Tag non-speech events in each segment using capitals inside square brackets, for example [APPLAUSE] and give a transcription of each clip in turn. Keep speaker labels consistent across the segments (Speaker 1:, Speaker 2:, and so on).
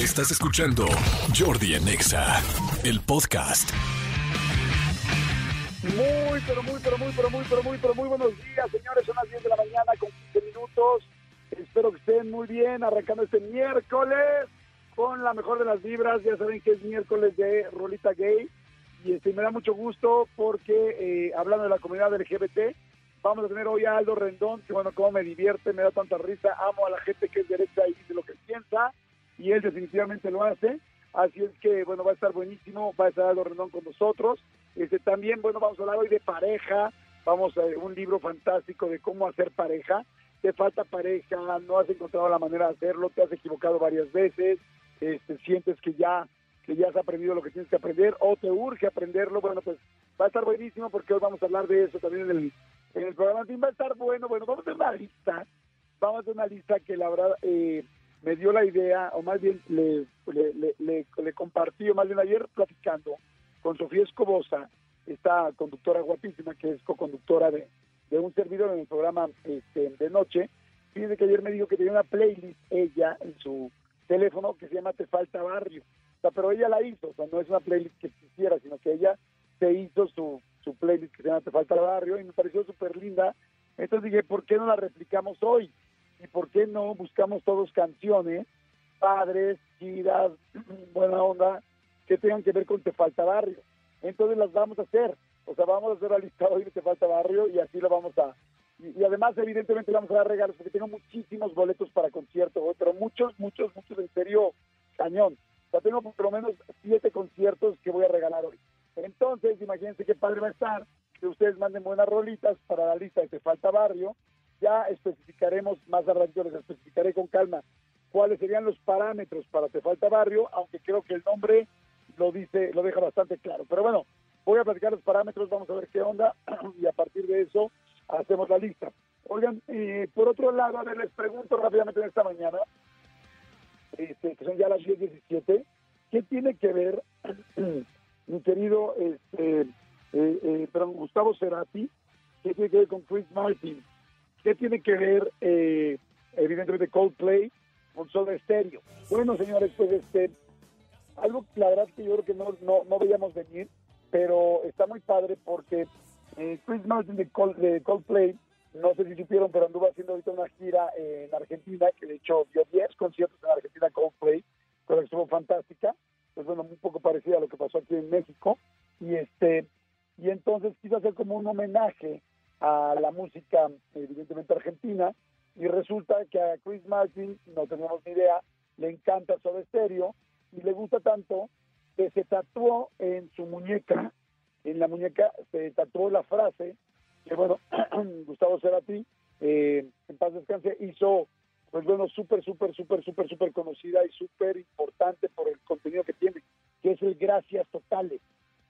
Speaker 1: Estás escuchando Jordi Anexa, el podcast.
Speaker 2: Muy, pero muy, pero muy, pero muy, pero muy, pero muy buenos días, señores. Son las 10 de la mañana con 15 minutos. Espero que estén muy bien, arrancando este miércoles con la mejor de las vibras. Ya saben que es miércoles de Rolita Gay. Y este, me da mucho gusto porque, eh, hablando de la comunidad LGBT, vamos a tener hoy a Aldo Rendón, que bueno, como me divierte, me da tanta risa. Amo a la gente que es derecha y dice lo que piensa. Y él definitivamente lo hace. Así es que, bueno, va a estar buenísimo. Va a estar Aldo Rendón con nosotros. Este, también, bueno, vamos a hablar hoy de pareja. Vamos a un libro fantástico de cómo hacer pareja. Te falta pareja, no has encontrado la manera de hacerlo, te has equivocado varias veces, este, sientes que ya que ya has aprendido lo que tienes que aprender o te urge aprenderlo, bueno, pues va a estar buenísimo porque hoy vamos a hablar de eso también en el, en el programa. Va a estar bueno, bueno, vamos a hacer una lista, vamos a hacer una lista que la verdad eh, me dio la idea, o más bien le, le, le, le, compartí, o más bien ayer platicando con Sofía Escobosa, esta conductora guapísima que es co-conductora de, un servidor en el programa este, de noche. Fíjense que ayer me dijo que tenía una playlist ella en su teléfono que se llama Te Falta Barrio. O pero ella la hizo, o sea, no es una playlist que quisiera, sino que ella se hizo su, su playlist que se llama Te Falta Barrio y me pareció súper linda. Entonces dije, ¿por qué no la replicamos hoy? ¿Y por qué no buscamos todos canciones, padres, giras, [CLEARS THROAT] buena onda, que tengan que ver con Te Falta Barrio? Entonces las vamos a hacer. O sea, vamos a hacer la lista hoy de Te Falta Barrio y así lo vamos a... Y, y además, evidentemente, vamos a dar regalos porque tengo muchísimos boletos para conciertos, hoy, pero muchos, muchos, muchos, en serio, cañón. O sea, tengo por lo menos siete conciertos que voy a regalar hoy. Entonces, imagínense qué padre va a estar que ustedes manden buenas rolitas para la lista de Te Falta Barrio. Ya especificaremos, más adelante les especificaré con calma cuáles serían los parámetros para Te Falta Barrio, aunque creo que el nombre lo dice, lo deja bastante claro. Pero bueno, voy a platicar los parámetros, vamos a ver qué onda [CLEARS THROAT] y a partir de eso hacemos la lista. Oigan, eh, por otro lado, a ver, les pregunto rápidamente en esta mañana, este, que son ya las 10.17, ¿qué tiene que ver [CLEARS THROAT] mi querido este, eh, eh, Gustavo Cerati? ¿Qué tiene que ver con Chris Martin? ¿Qué tiene que ver, eh, evidentemente, Coldplay con Soda Stereo? Bueno, señores, pues este, algo la verdad que yo creo que no, no, no veíamos venir, pero está muy padre porque eh, Chris Martin de, Cold, de, Coldplay, no sé si supieron, pero anduvo haciendo ahorita una gira en Argentina, que de hecho dio 10 conciertos en Argentina Coldplay, pero estuvo fantástica, pues bueno, un poco parecida a lo que pasó aquí en México, y este y entonces quiso hacer como un homenaje a la música, evidentemente argentina, y resulta que a Chris Martin, no teníamos ni idea, le encanta Soda Stereo, y le gusta tanto que se tatuó en su muñeca, en la muñeca se tatuó la frase que bueno, [CLEARS THROAT] Gustavo Cerati, eh, en paz descanse, hizo pues bueno, súper, súper, súper, súper, súper conocida y súper importante por el contenido que tiene, que es el gracias totales.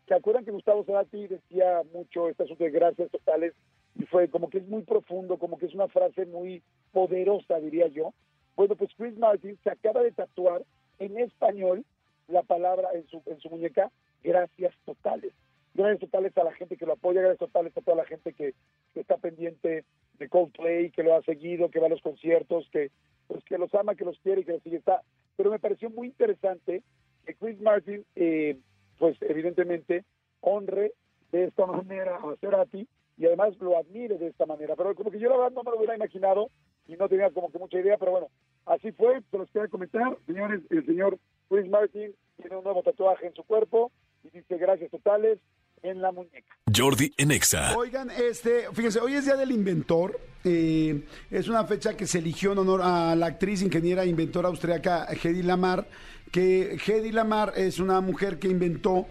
Speaker 2: ¿Se acuerdan que Gustavo Cerati decía mucho este asunto de gracias totales? Y fue como que es muy profundo, como que es una frase muy poderosa, diría yo. Bueno, pues Chris Martin se acaba de tatuar en español la palabra en su, en su muñeca, gracias totales. Gracias totales a la gente que lo apoya, gracias totales a toda la gente que, que está pendiente de Coldplay, que lo ha seguido, que va a los conciertos, que pues que los ama, que los quiere y que los. Está. Pero me pareció muy interesante que Chris Martin, eh, pues evidentemente, honre de esta manera a Cerati y además lo admire de esta manera. Pero como que yo la verdad no me lo hubiera imaginado y no tenía como que mucha idea, pero bueno, así fue, se los quería comentar. Señores, el señor Chris Martin tiene un nuevo tatuaje en su cuerpo y dice gracias totales en la muñeca.
Speaker 1: Jordi Enexa.
Speaker 3: Oigan, este, fíjense, hoy es Día del Inventor. Eh, es una fecha que se eligió en honor a la actriz, ingeniera, inventora austriaca Hedy Lamar, que Hedy Lamar es una mujer que inventó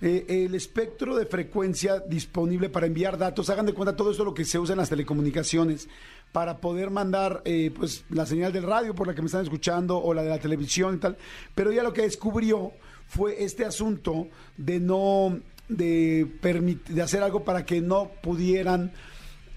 Speaker 3: eh, el espectro de frecuencia disponible para enviar datos. Hagan de cuenta todo eso lo que se usa en las telecomunicaciones para poder mandar eh, pues la señal del radio por la que me están escuchando o la de la televisión y tal. Pero ella lo que descubrió fue este asunto de no de, de hacer algo para que no pudieran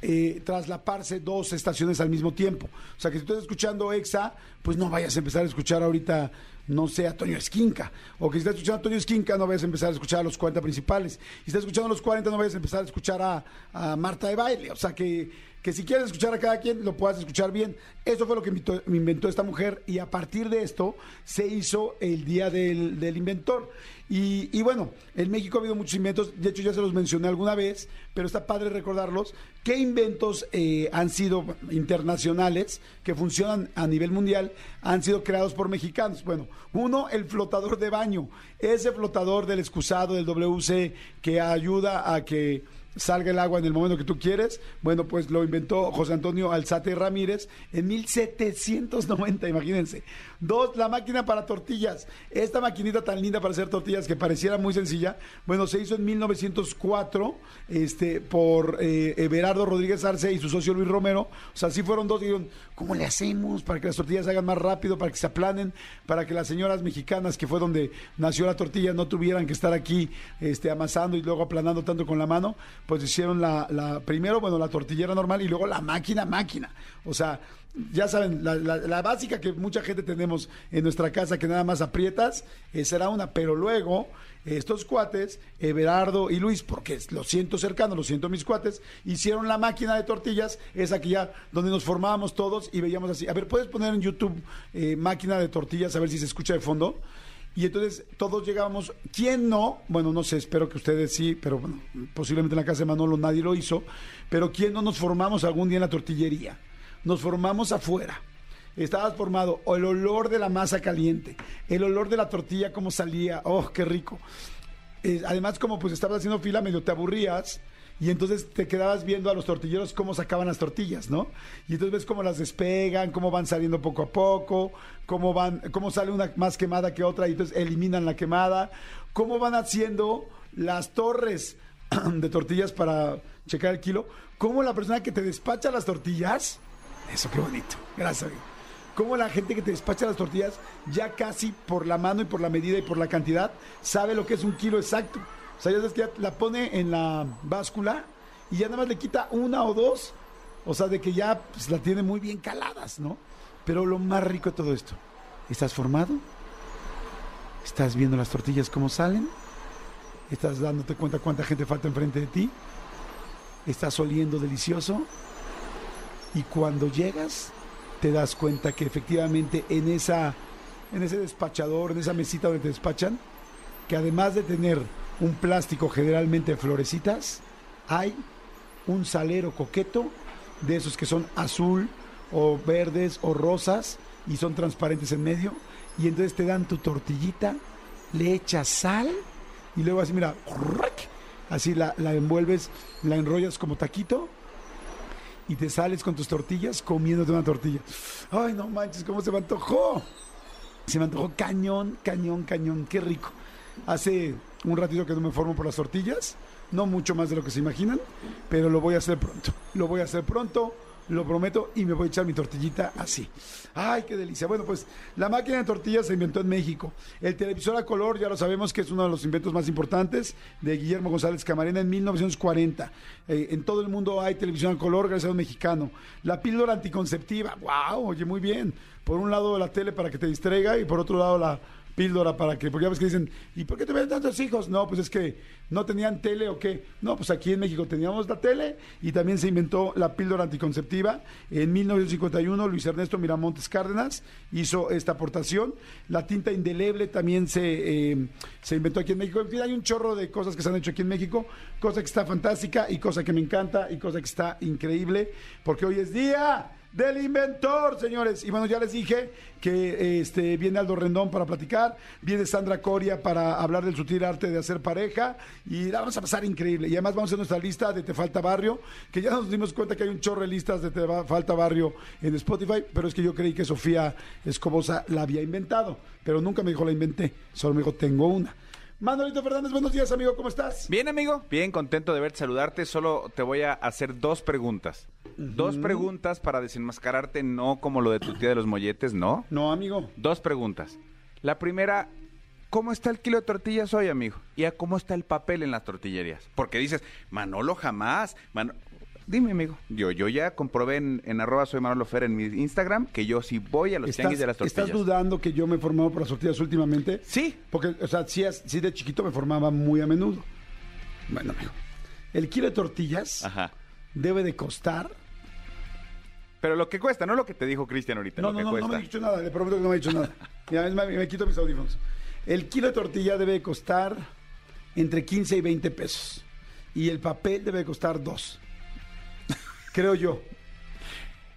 Speaker 3: eh, traslaparse dos estaciones al mismo tiempo. O sea, que si estás escuchando EXA, pues no vayas a empezar a escuchar ahorita
Speaker 2: no sea Toño Esquinca. O que si estás escuchando a Toño Esquinca, no vayas a empezar a escuchar a los 40 principales. Si estás escuchando a los 40, no vayas a empezar a escuchar a, a Marta de Baile. O sea, que, que si quieres escuchar a cada quien, lo puedas escuchar bien. Eso fue lo que invitó- me inventó esta mujer y a partir de esto se hizo el Día del, del Inventor. Y, y bueno, en México ha habido muchos inventos, de hecho ya se los mencioné alguna vez, pero está padre recordarlos. ¿Qué inventos eh, han sido internacionales, que funcionan a nivel mundial, han sido creados por mexicanos? Bueno, uno, el flotador de baño. Ese flotador del excusado, del WC, que ayuda a que salga el agua en el momento que tú quieres. Bueno, pues lo inventó José Antonio Alzate Ramírez en 1790, imagínense. Dos, la máquina para tortillas. Esta maquinita tan linda para hacer tortillas que pareciera muy sencilla, bueno, se hizo en 1904 este, por eh, Everardo Rodríguez Arce y su socio Luis Romero. O sea, sí fueron dos dijeron, ¿cómo le hacemos para que las tortillas se hagan más rápido, para que se aplanen, para que las señoras mexicanas, que fue donde nació la tortilla, no tuvieran que estar aquí este, amasando y luego aplanando tanto con la mano? Pues hicieron la, la primero, bueno, la tortillera normal y luego la máquina, máquina. O sea, ya saben, la, la- la básica que mucha gente tenemos en nuestra casa, que nada más aprietas, eh, será una, pero luego estos cuates, Everardo y Luis, porque lo siento cercano, lo siento mis cuates, hicieron la máquina de tortillas, esa que ya, donde nos formábamos todos y veíamos así. A ver, ¿puedes poner en YouTube eh, máquina de tortillas, a ver si se escucha de fondo? Y entonces todos llegábamos, ¿quién no? Bueno, no sé, espero que ustedes sí, pero bueno, posiblemente en la casa de Manolo nadie lo hizo, pero ¿quién no nos formamos algún día en la tortillería? Nos formamos afuera. Estabas formado, o el olor de la masa caliente, el olor de la tortilla, cómo salía, oh, qué rico. Eh, además, como pues estabas haciendo fila, medio te aburrías y entonces te quedabas viendo a los tortilleros cómo sacaban las tortillas, ¿no? Y entonces ves cómo las despegan, cómo van saliendo poco a poco, cómo van, cómo sale una más quemada que otra y entonces eliminan la quemada, cómo van haciendo las torres [CLEARS THROAT] de tortillas para checar el kilo, cómo la persona que te despacha las tortillas, eso qué bonito, gracias amigo cómo la gente que te despacha las tortillas ya casi por la mano y por la medida y por la cantidad sabe lo que es un kilo exacto. O sea, ya sabes que ya la pone en la báscula y ya nada más le quita una o dos. O sea, de que ya pues, la tiene muy bien caladas, ¿no? Pero lo más rico de todo esto, ¿estás formado? ¿Estás viendo las tortillas cómo salen? ¿Estás dándote cuenta cuánta gente falta enfrente de ti? ¿Estás oliendo delicioso? Y cuando llegas, te das cuenta que efectivamente en esa en ese despachador, en esa mesita donde te despachan, que además de tener un plástico generalmente florecitas, hay un salero coqueto de esos que son azul o verdes o rosas y son transparentes en medio. Y entonces te dan tu tortillita, le echas sal y luego así mira, así la, la envuelves, la enrollas como taquito y te sales con tus tortillas comiéndote una tortilla. Ay, no manches, cómo se me antojó. Se me antojó cañón, cañón, cañón, qué rico. Hace un ratito que no me formo por las tortillas, no mucho más de lo que se imaginan, pero lo voy a hacer pronto. Lo voy a hacer pronto, lo prometo, y me voy a echar mi tortillita así. Ay, qué delicia. Bueno, pues la máquina de tortillas se inventó en México. El televisor a color, ya lo sabemos que es uno de los inventos más importantes de Guillermo González Camarena en 1940. Eh, en todo el mundo hay televisión a color gracias a un mexicano. La píldora anticonceptiva, wow, oye, muy bien. Por un lado la tele para que te distraiga y por otro lado la píldora para que, porque ya ves que dicen, ¿y por qué te ven tantos hijos? No, pues es que no tenían tele o qué. No, pues aquí en México teníamos la tele y también se inventó la píldora anticonceptiva. En 1951 Luis Ernesto Miramontes Cárdenas hizo esta aportación. La tinta indeleble también se, eh, se inventó aquí en México. En fin, hay un chorro de cosas que se han hecho aquí en México, cosa que está fantástica y cosa que me encanta y cosa que está increíble, porque hoy es día del inventor, señores. Y bueno, ya les dije que este viene Aldo Rendón para platicar, viene Sandra Coria para hablar del sutil arte de hacer pareja y la vamos a pasar increíble. Y además vamos a hacer nuestra lista de Te Falta Barrio, que ya nos dimos cuenta que hay un chorro de listas de Te Falta Barrio en Spotify, pero es que yo creí que Sofía Escobosa la había inventado, pero nunca me dijo la inventé, solo me dijo tengo una. Manolito Fernández, buenos días, amigo, ¿cómo estás?
Speaker 4: Bien, amigo, bien contento de verte, saludarte. Solo te voy a hacer dos preguntas. Dos preguntas para desenmascararte, no como lo de tu tía de los molletes, no.
Speaker 2: No, amigo.
Speaker 4: Dos preguntas. La primera, ¿cómo está el kilo de tortillas hoy, amigo? ¿Y a cómo está el papel en las tortillerías? Porque dices, Manolo jamás. Mano- Dime, amigo. Yo, yo ya comprobé en, en arroba soy Manolo Fer en mi Instagram que yo sí voy a los tianguis de las tortillas.
Speaker 2: ¿Estás dudando que yo me he formado por las tortillas últimamente?
Speaker 4: Sí.
Speaker 2: Porque, o sea, sí, sí de chiquito me formaba muy a menudo. Bueno, amigo. El kilo de tortillas
Speaker 4: Ajá.
Speaker 2: debe de costar...
Speaker 4: Pero lo que cuesta, no lo que te dijo Cristian ahorita,
Speaker 2: No,
Speaker 4: lo
Speaker 2: no,
Speaker 4: que
Speaker 2: no, no
Speaker 4: cuesta.
Speaker 2: me ha dicho nada, le prometo que no me ha dicho nada. [LAUGHS] Mira, es más, me, quito mis audífonos. El kilo de tortilla debe de costar entre 15 y 20 pesos. Y el papel debe de costar 2. Creo yo.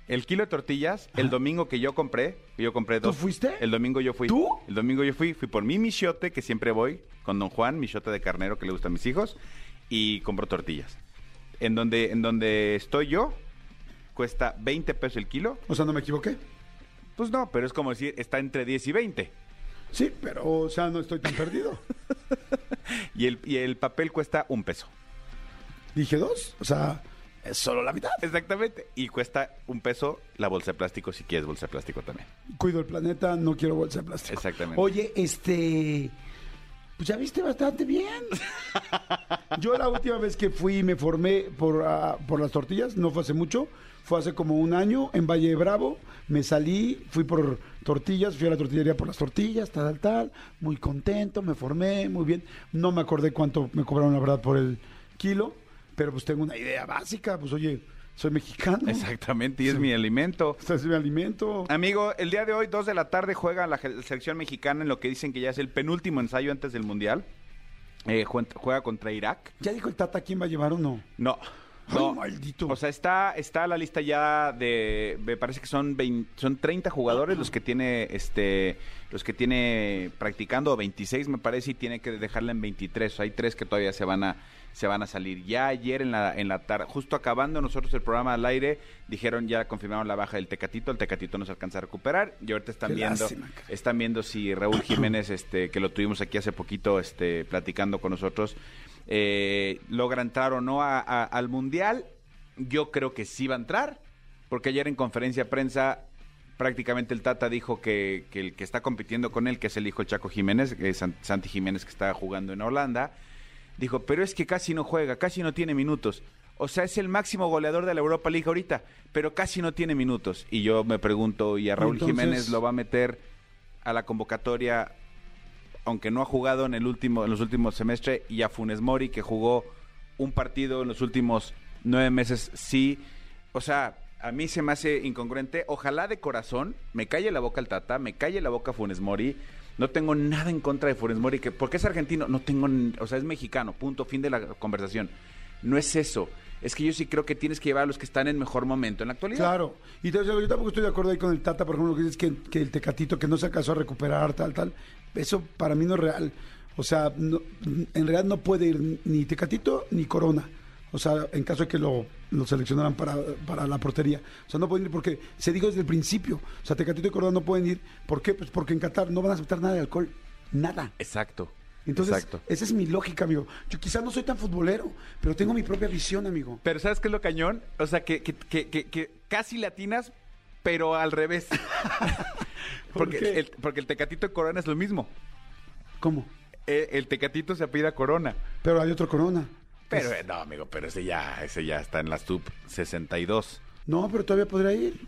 Speaker 4: El kilo de tortillas, el domingo que yo compré, que yo compré
Speaker 2: ¿Tú
Speaker 4: dos.
Speaker 2: fuiste?
Speaker 4: El domingo yo fui.
Speaker 2: ¿Tú?
Speaker 4: El domingo yo fui, fui por mi michote, que siempre voy, con don Juan, michote de carnero que le gusta a mis hijos, y compro tortillas. En donde, en donde estoy yo, cuesta 20 pesos el kilo.
Speaker 2: O sea, no me equivoqué.
Speaker 4: Pues no, pero es como decir, está entre 10 y 20.
Speaker 2: Sí, pero, o sea, no estoy tan perdido. [LAUGHS]
Speaker 4: Y el, y el papel cuesta un peso.
Speaker 2: Dije dos. O sea, es solo la mitad.
Speaker 4: Exactamente. Y cuesta un peso la bolsa de plástico si quieres bolsa de plástico también.
Speaker 2: Cuido el planeta, no quiero bolsa de plástico.
Speaker 4: Exactamente.
Speaker 2: Oye, este. Pues ya viste bastante bien. [LAUGHS] Yo la última vez que fui y me formé por, ah, por las tortillas, no fue hace mucho, fue hace como un año en Valle de Bravo. Me salí, fui por tortillas, fui a la tortillería por las tortillas, tal, tal, tal. Muy contento, me formé, muy bien. No me acordé cuánto me cobraron, la verdad, por el kilo, pero pues tengo una idea básica. Pues oye, soy mexicano.
Speaker 4: Exactamente, y es mi alimento.
Speaker 2: Es mi alimento.
Speaker 4: Amigo, el día de hoy, 2 de la tarde, juega la selección mexicana en lo que dicen que ya es el penúltimo ensayo antes del Mundial. Eh, jue- juega contra Irak.
Speaker 2: ¿Ya dijo el Tata quién va a llevar o no?
Speaker 4: No.
Speaker 2: Ay, maldito.
Speaker 4: O sea, está, está la lista ya de, me parece que son 20 son 30 jugadores los que tiene este los que tiene practicando, o 26 me parece, y tiene que dejarla en 23. O sea, hay tres que todavía se van a se van a salir. Ya ayer en la en la tarde, justo acabando nosotros el programa al aire, dijeron ya confirmaron la baja del Tecatito, el Tecatito no se alcanza a recuperar y ahorita están
Speaker 2: Qué
Speaker 4: viendo
Speaker 2: lástima,
Speaker 4: están viendo si Raúl Jiménez, [CLEARS THROAT] este, que lo tuvimos aquí hace poquito, este, platicando con nosotros, eh, logra entrar o no a- a- al mundial. Yo creo que sí va a entrar, porque ayer en conferencia de prensa prácticamente el Tata dijo que, que el que está compitiendo con él, que es el hijo Chaco Jiménez, que es San- Santi Jiménez que está jugando en Holanda, dijo, pero es que casi no juega, casi no tiene minutos. O sea, es el máximo goleador de la Europa League ahorita, pero casi no tiene minutos. Y yo me pregunto, ¿y a Raúl
Speaker 2: Entonces-
Speaker 4: Jiménez lo va a meter a la convocatoria, aunque no ha jugado en el último, en los últimos semestres, y a Funes Mori, que jugó un partido en los últimos nueve meses, sí. O sea, a mí se me hace incongruente. Ojalá de corazón me calle la boca el Tata, me calle la boca Funes Mori. No tengo nada en contra de Funes Mori, que porque es argentino, no tengo, o sea, es mexicano, punto, fin de la conversación. No es eso. Es que yo sí creo que tienes que llevar a los que están en mejor momento en la actualidad.
Speaker 2: Claro, y te- yo tampoco estoy de acuerdo ahí con el Tata, por ejemplo, lo que dices que, el Tecatito que no se alcanzó a recuperar, tal, tal, eso para mí no es real. O sea, en realidad no puede ir ni Tecatito ni Corona. O sea, en caso de que lo, lo seleccionaran para, para la portería. O sea, no pueden ir porque se dijo desde el principio. O sea, Tecatito y Corona no pueden ir. ¿Por qué? Pues porque en Qatar no van a aceptar nada de alcohol. Nada.
Speaker 4: Exacto.
Speaker 2: Entonces,
Speaker 4: Exacto.
Speaker 2: esa es mi lógica, amigo. Yo quizás no soy tan futbolero, pero tengo mi propia visión, amigo.
Speaker 4: Pero ¿sabes qué es lo cañón? O sea, que, que, que, que- que casi latinas, pero al revés. [LAUGHS] [LAUGHS]
Speaker 2: ¿Por
Speaker 4: porque,
Speaker 2: qué?
Speaker 4: el, porque el tecatito de Corona es lo mismo.
Speaker 2: ¿Cómo?
Speaker 4: Eh, el tecatito se apida Corona.
Speaker 2: Pero hay otro Corona.
Speaker 4: Pero
Speaker 2: Pues-
Speaker 4: no, amigo, pero ese ya, ese ya está en la sub 62.
Speaker 2: No, pero todavía podría ir.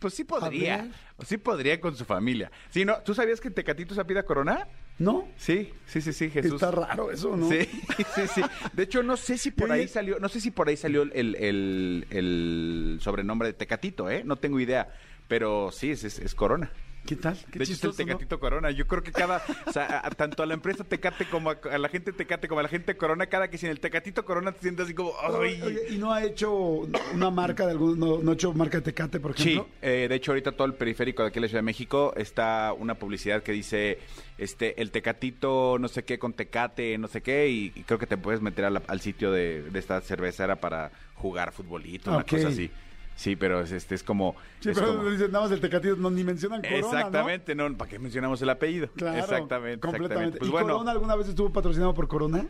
Speaker 4: Pues sí podría. Sí podría con su familia. Sí, no, ¿tú sabías que tecatito se apida Corona?
Speaker 2: ¿No?
Speaker 4: Sí, sí, sí, sí, Jesús.
Speaker 2: Está raro eso, ¿no?
Speaker 4: Sí, [LAUGHS] sí, sí. De hecho, no sé si por ahí salió, no sé si por ahí salió el, el- el sobrenombre de Tecatito, ¿eh? No tengo idea. Pero sí, es, es- es Corona.
Speaker 2: ¿Qué tal? Qué
Speaker 4: de hecho, es el. Tecatito Corona. Yo creo que cada, o sea, a- a- tanto a la empresa Tecate como a, a la gente Tecate como a la gente Corona, cada que sin el Tecatito Corona te sientes así como, ¡ay!
Speaker 2: Oye, ¿y no ha hecho una marca de algún, no, no ha hecho marca de Tecate, por
Speaker 4: Sí,
Speaker 2: ejemplo?
Speaker 4: eh, de hecho ahorita todo el periférico de aquí en la Ciudad de México está una publicidad que dice este el tecatito no sé qué con tecate no sé qué y, y creo que te puedes meter la- al sitio de, de esta cervecera para jugar futbolito, una
Speaker 2: Ok.
Speaker 4: cosa así. Sí, pero es, este, es como...
Speaker 2: Sí,
Speaker 4: es
Speaker 2: pero
Speaker 4: como-
Speaker 2: dicen nada más el Tecatito, no, ni mencionan Corona,
Speaker 4: exactamente, ¿no? ¿Para qué mencionamos el apellido?
Speaker 2: Claro,
Speaker 4: exactamente,
Speaker 2: completamente.
Speaker 4: exactamente. Pues
Speaker 2: ¿Y
Speaker 4: bueno,
Speaker 2: Corona alguna vez estuvo patrocinado por Corona?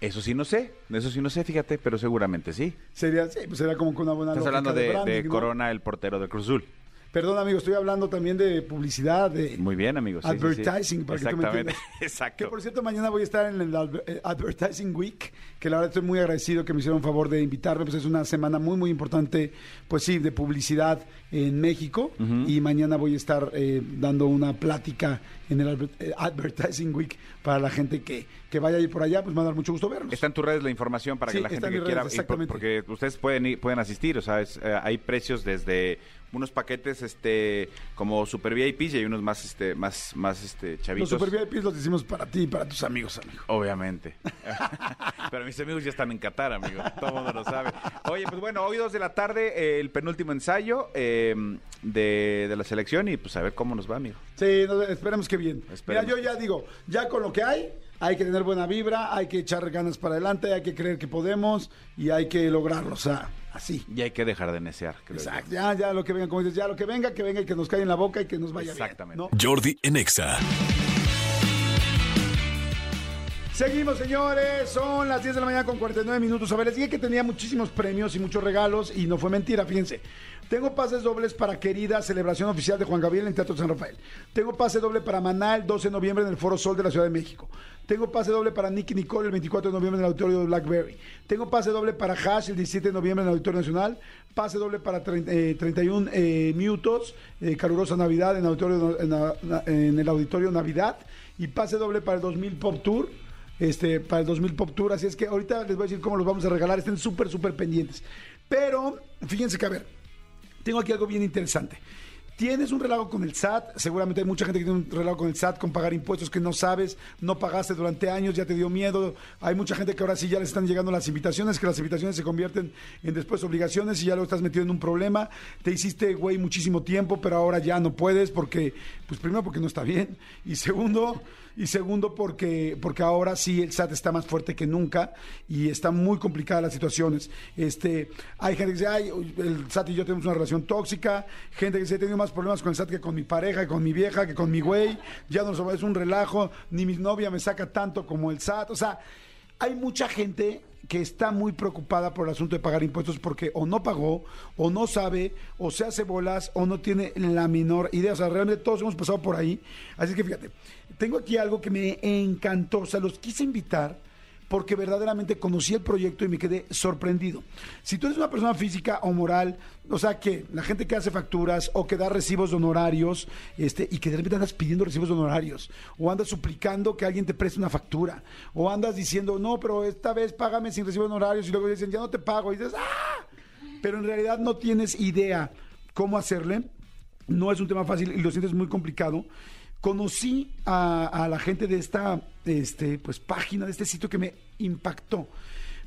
Speaker 4: eso sí no sé, eso sí no sé, fíjate, pero seguramente sí.
Speaker 2: Sería, sí, pues sería como que una buena
Speaker 4: Estás hablando de,
Speaker 2: branding,
Speaker 4: de
Speaker 2: ¿no?
Speaker 4: Corona, el portero de Cruz Azul.
Speaker 2: Perdón, amigo, estoy hablando también de publicidad, de
Speaker 4: Muy bien, amigos. sí, sí, sí.
Speaker 2: advertising, para que tú me
Speaker 4: Exactamente.
Speaker 2: entiendas. [LAUGHS] Que
Speaker 4: Exacto.
Speaker 2: por cierto, mañana voy a estar en el eh, Advertising Week, que la verdad estoy muy agradecido que me hicieron favor de invitarme, pues es una semana muy, muy importante, pues sí, de publicidad en México. Y mañana voy a estar eh, dando una plática en el eh, Advertising Week para la gente que, que vaya ir por allá, pues me va a dar mucho gusto verlos.
Speaker 4: Está en tus redes la información para que la gente
Speaker 2: en
Speaker 4: que quiera,
Speaker 2: redes,
Speaker 4: por-
Speaker 2: exactamente.
Speaker 4: porque ustedes pueden ir- pueden asistir, o sea, es, eh, hay precios desde unos paquetes este como super VIPs y hay unos más este más más este
Speaker 2: Los
Speaker 4: chavitos.
Speaker 2: super VIPs los decimos para ti y para tus amigos, amigo.
Speaker 4: Obviamente. [LAUGHS] Pero mis amigos ya están en Qatar, amigo. Todo el mundo lo sabe. Oye, pues bueno, hoy dos de la tarde, eh, el penúltimo ensayo eh, de, de la selección y pues a ver cómo nos va, amigo.
Speaker 2: Sí, no, esperemos que bien.
Speaker 4: Esperemos.
Speaker 2: Mira, yo ya digo, ya con lo que hay, hay que tener buena vibra, hay que echar ganas para adelante, hay que creer que podemos y hay que lograrlo, o sea, así.
Speaker 4: Y hay que dejar de necear. creo.
Speaker 2: Exacto, ya, ya lo que venga, como dices, ya lo que venga, que venga y que nos caiga en la boca y que nos vaya
Speaker 4: Exactamente.
Speaker 2: bien. ¿no?
Speaker 1: Jordi en Exa.
Speaker 2: Seguimos, señores. Son las 10 de la mañana con 49 minutos. A ver, les dije que tenía muchísimos premios y muchos regalos y no fue mentira, fíjense. Tengo pases dobles para querida celebración oficial de Juan Gabriel en Teatro San Rafael. Tengo pase doble para Maná el 12 de noviembre en el Foro Sol de la Ciudad de México. Tengo pase doble para Nicky Nicole el 24 de noviembre en el Auditorio Blackberry. Tengo pase doble para Hash el 17 de noviembre en el Auditorio Nacional. Pase doble para 30, eh, 31 eh, minutos, eh, calurosa Navidad en, auditorio, en el Auditorio Navidad. Y pase doble para el 2000 Pop Tour este, para el 2000 Pop Tour. Así es que ahorita les voy a decir cómo los vamos a regalar. Estén súper, súper pendientes. Pero, fíjense que, a ver, tengo aquí algo bien interesante. Tienes un relajo con el SAT, seguramente hay mucha gente que tiene un relajo con el SAT, con pagar impuestos que no sabes, no pagaste durante años, ya te dio miedo. Hay mucha gente que ahora sí ya les están llegando las invitaciones, que las invitaciones se convierten en después obligaciones y ya lo estás metido en un problema. Te hiciste güey muchísimo tiempo, pero ahora ya no puedes porque, pues primero porque no está bien y segundo, y segundo porque, porque ahora sí el SAT está más fuerte que nunca y está muy complicada las situaciones. Este, hay gente que dice, ay, el SAT y yo tenemos una relación tóxica, gente que dice, he tenido más problemas con el SAT que con mi pareja, que con mi vieja, que con mi güey, ya no es un relajo, ni mi novia me saca tanto como el SAT. O sea, hay mucha gente que está muy preocupada por el asunto de pagar impuestos porque o no pagó, o no sabe, o se hace bolas, o no tiene la menor idea. O sea, realmente todos hemos pasado por ahí. Así que fíjate, tengo aquí algo que me encantó. O sea, los quise invitar porque verdaderamente conocí el proyecto y me quedé sorprendido. Si tú eres una persona física o moral, o sea que la gente que hace facturas o que da recibos honorarios, este, y que de repente andas pidiendo recibos honorarios, o andas suplicando que alguien te preste una factura, o andas diciendo, no, pero esta vez págame sin recibo de honorarios, y luego dicen, ya no te pago, y dices, ¡ah! Pero en realidad no tienes idea cómo hacerle, no es un tema fácil y lo sientes muy complicado. Conocí a, la gente de esta este, pues, página, de este sitio que me impactó,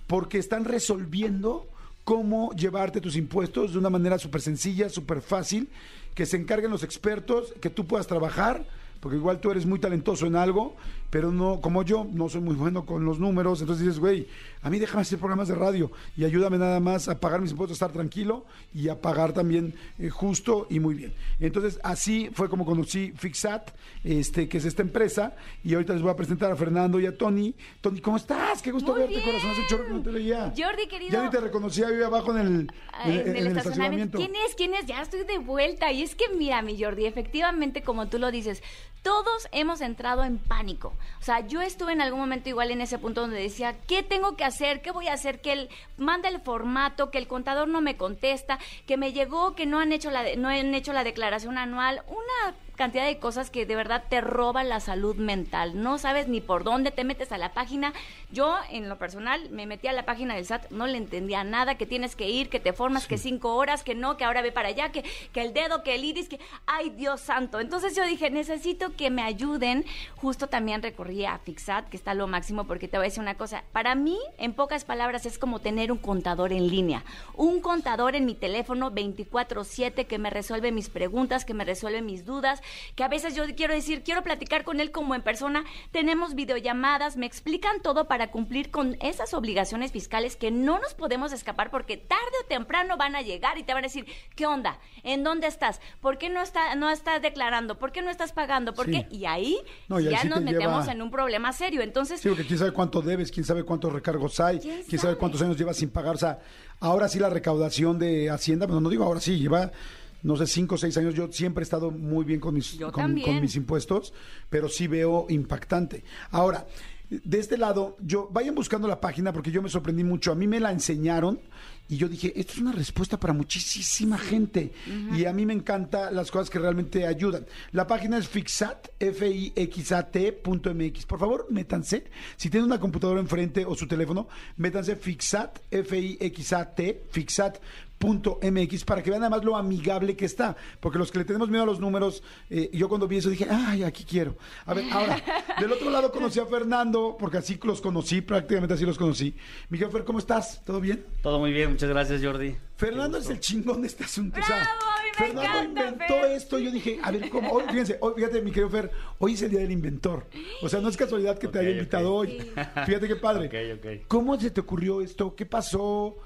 Speaker 2: porque están resolviendo cómo llevarte tus impuestos de una manera súper sencilla, súper fácil, que se encarguen los expertos, que tú puedas trabajar, porque igual tú eres muy talentoso en algo, pero no, como yo, no soy muy bueno con los números, entonces dices, güey, a mí déjame hacer programas de radio y ayúdame nada más a pagar mis impuestos, a estar tranquilo y a pagar también eh, justo y muy bien. Entonces, así fue como conocí Fixat, este, que es esta empresa, y ahorita les voy a presentar a Fernando y a Tony. Tony, ¿cómo estás? Qué gusto
Speaker 5: Muy
Speaker 2: verte,
Speaker 5: bien.
Speaker 2: corazón, hace chorro que no te veía.
Speaker 5: Jordi, querido.
Speaker 2: Ya ni te reconocía, vive abajo en el,
Speaker 5: Ah, en, el estacionamiento. ¿Quién es? ¿Quién es? Ya estoy de vuelta. Y es que, mira, mi Jordi, efectivamente, como tú lo dices, todos hemos entrado en pánico. O sea, yo estuve en algún momento igual en ese punto donde decía, ¿qué tengo que hacer? ¿Qué voy a hacer? Que él manda el formato, que el contador no me contesta, que me llegó, que no han hecho la, de- no han hecho la declaración anual. Una cantidad de cosas que de verdad te roban la salud mental. No sabes ni por dónde te metes a la página. Yo, en lo personal, me metí a la página del SAT, no le entendía nada, que tienes que ir, que te formas, que cinco horas, que no, que ahora ve para allá, que, que el dedo, que el iris, que... ¡Ay, Dios santo! Entonces yo dije, necesito que me ayuden. Justo también recorrí a Fixat, que está lo máximo, porque te voy a decir una cosa. Para mí, en pocas palabras, es como tener un contador en línea. Un contador en mi teléfono 24-7 que me resuelve mis preguntas, que me resuelve mis dudas, que a veces yo quiero decir, quiero platicar con él como en persona, tenemos videollamadas, me explican todo para cumplir con esas obligaciones fiscales que no nos podemos escapar porque tarde o temprano van a llegar y te van a decir, ¿qué onda? ¿En dónde estás? ¿Por qué no, está, no estás declarando? ¿Por qué no estás pagando? ¿Por
Speaker 2: Sí.
Speaker 5: qué? Y ahí
Speaker 2: No, y ahí
Speaker 5: ya
Speaker 2: sí
Speaker 5: nos
Speaker 2: te
Speaker 5: metemos
Speaker 2: lleva-
Speaker 5: en un problema serio. Entonces,
Speaker 2: Sí, porque quién sabe cuánto debes, quién sabe cuántos recargos hay,
Speaker 5: ¿Quién
Speaker 2: quién, sabe?
Speaker 5: sabe?
Speaker 2: cuántos años llevas sin pagar. O sea, ahora sí la recaudación de Hacienda, bueno, no digo ahora sí, lleva no sé, cinco o seis años, yo siempre he estado muy bien con mis, con, mis impuestos, pero sí veo impactante. Ahora, de este lado, yo vayan buscando la página porque yo me sorprendí mucho. A mí me la enseñaron y yo dije, esto es una respuesta para muchísima gente. Y a mí me encantan las cosas que realmente ayudan. La página es fixat, f i x a .mx. Por favor, métanse. Si tienen una computadora enfrente o su teléfono, métanse fixat, f i x a t, fixat .mx para que vean además lo amigable que está. Porque los que le tenemos miedo a los números, eh, yo cuando vi eso dije, ay, aquí quiero. A ver, ahora, del otro lado conocí a Fernando, porque así los conocí, prácticamente así los conocí. Miguel Fer, ¿cómo estás? ¿Todo bien?
Speaker 6: Todo muy bien, muchas gracias, Jordi.
Speaker 2: Fernando es el chingón de este asunto.
Speaker 5: ¡Bravo!
Speaker 2: Fernando inventó esto. Yo dije, a ver, ¿cómo? fíjense, hoy, fíjate, mi querido Fer, hoy es el día del inventor. O sea, no es casualidad que te haya invitado hoy. Fíjate qué padre. [LAUGHS] ¿Cómo se te ocurrió esto? ¿Qué pasó?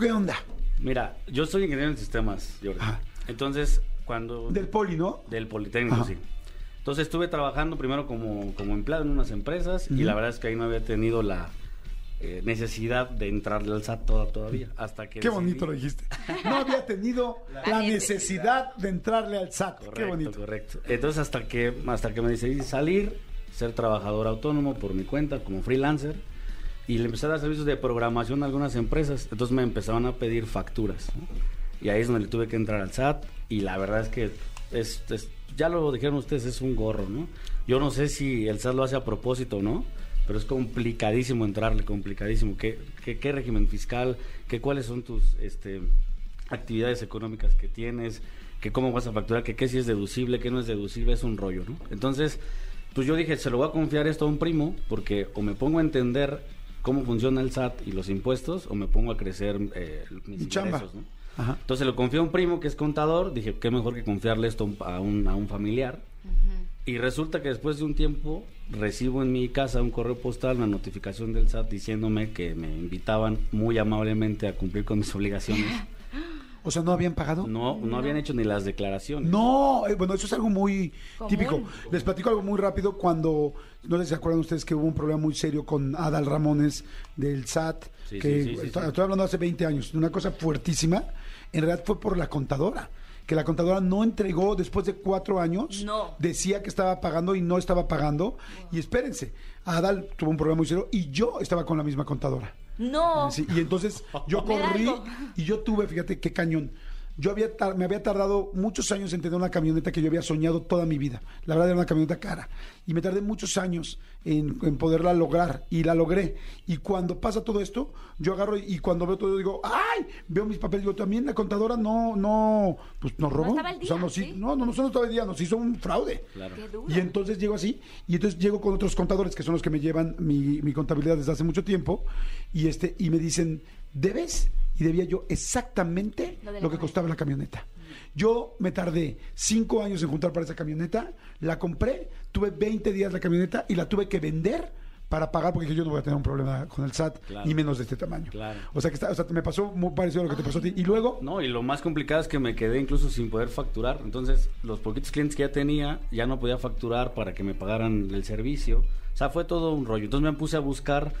Speaker 2: ¿Qué onda?
Speaker 6: Mira, yo soy ingeniero en sistemas, Jordi. Entonces, cuando...
Speaker 2: Del poli, ¿no?
Speaker 6: Del Politécnico, sí. Entonces estuve trabajando primero como, como empleado en unas empresas y la verdad es que ahí no había tenido la eh, necesidad de entrarle al SAT todavía. Hasta que
Speaker 2: Qué bonito lo dijiste. No había tenido [LAUGHS] la, necesidad. de entrarle al SAT.
Speaker 6: Correcto,
Speaker 2: Qué bonito.
Speaker 6: Correcto. Entonces hasta que, hasta que me decidí salir, ser trabajador autónomo por mi cuenta como freelancer y le empecé a dar servicios de programación a algunas empresas. Entonces me empezaban a pedir facturas. Y ahí es donde le tuve que entrar al SAT. Y la verdad es que es, ya lo dijeron ustedes, es un gorro, ¿no? Yo no sé si el SAT lo hace a propósito o no, pero es complicadísimo entrarle, complicadísimo. ¿Qué, qué, régimen fiscal? ¿Qué, ¿Cuáles son tus este, actividades económicas que tienes? ¿Qué cómo vas a facturar? ¿Qué, ¿Qué si es deducible? ¿Qué no es deducible? Es un rollo, ¿no? Entonces, pues yo dije, se lo voy a confiar esto a un primo, porque o me pongo a entender cómo funciona el SAT y los impuestos o me pongo a crecer eh, mis ingresos, ¿no? Entonces lo confío a un primo que es contador, dije, qué mejor que confiarle esto a un, a un familiar. Y resulta que después de un tiempo recibo en mi casa un correo postal, una notificación del SAT diciéndome que me invitaban muy amablemente a cumplir con mis obligaciones. [LAUGHS]
Speaker 2: O sea, ¿no habían pagado?
Speaker 6: No, no habían hecho ni las declaraciones.
Speaker 2: No, eh, bueno, eso es algo muy típico. Les platico algo muy rápido cuando, no sé si se acuerdan ustedes que hubo un problema muy serio con Adal Ramones del SAT, que estoy, hablando hace 20 años, una cosa fuertísima, en realidad fue por la contadora que la contadora no entregó después de cuatro años.
Speaker 5: No.
Speaker 2: Decía que estaba pagando y no estaba pagando. Y espérense, Adal tuvo un problema muy serio y yo estaba con la misma contadora.
Speaker 5: No.
Speaker 2: y entonces [LAUGHS] yo corrí y yo tuve, fíjate qué cañón. Yo había me había tardado muchos años en tener una camioneta que yo había soñado toda mi vida. La verdad era una camioneta cara. Y me tardé muchos años en, poderla lograr. Y la logré. Y cuando pasa todo esto, yo agarro y, cuando veo todo, digo, ¡ay! Veo mis papeles. Digo, también la contadora no, no, pues nos robó.
Speaker 5: No, o sea,
Speaker 2: no, ¿sí? no, no, no, estaba el día, nos hizo un fraude. Y entonces llego así. Y entonces llego con otros contadores que son los que me llevan mi, mi contabilidad desde hace mucho tiempo. Y, este, y me dicen, ¿debes? Y debía yo exactamente lo, que costaba la camioneta. Yo me tardé cinco años en juntar para esa camioneta, la compré, tuve 20 días la camioneta y la tuve que vender para pagar porque yo no voy a tener un problema con el SAT ni menos de este tamaño. O sea que está, o sea, me pasó muy parecido a lo que te pasó a ti. Y luego...
Speaker 6: No, y lo más complicado es que me quedé incluso sin poder facturar. Entonces, los poquitos clientes que ya tenía, ya no podía facturar para que me pagaran el servicio. O sea, fue todo un rollo. Entonces me puse a buscar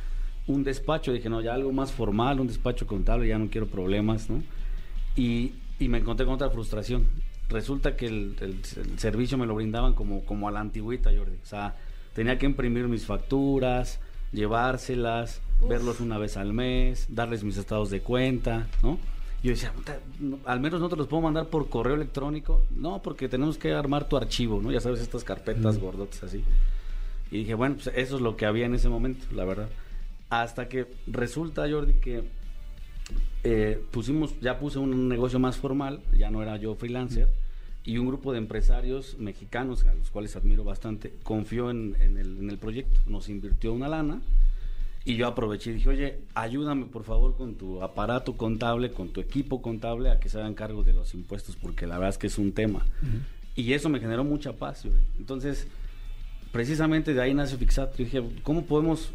Speaker 6: un despacho, dije, no, ya algo más formal, un despacho contable, ya no quiero problemas, ¿no? Y, me encontré con otra frustración. Resulta que el, servicio me lo brindaban como, como a la antigüita, Jordi. O sea, tenía que imprimir mis facturas, llevárselas, verlos una vez al mes, darles mis estados de cuenta, ¿no? Yo decía, al menos no te los puedo mandar por correo electrónico. No, porque tenemos que armar tu archivo, ¿no? Ya sabes, estas carpetas gordotas así. Y dije, bueno, pues eso es lo que había en ese momento, la verdad. Hasta que resulta, Jordi, que eh, pusimos, ya puse un negocio más formal, ya no era yo freelancer, y un grupo de empresarios mexicanos, a los cuales admiro bastante, confió en, el, proyecto, nos invirtió una lana, y yo aproveché y dije, oye, ayúdame por favor con tu aparato contable, con tu equipo contable, a que se hagan cargo de los impuestos, porque la verdad es que es un tema. Y eso me generó mucha paz. Entonces, precisamente de ahí nace Fixat. Yo dije, ¿cómo podemos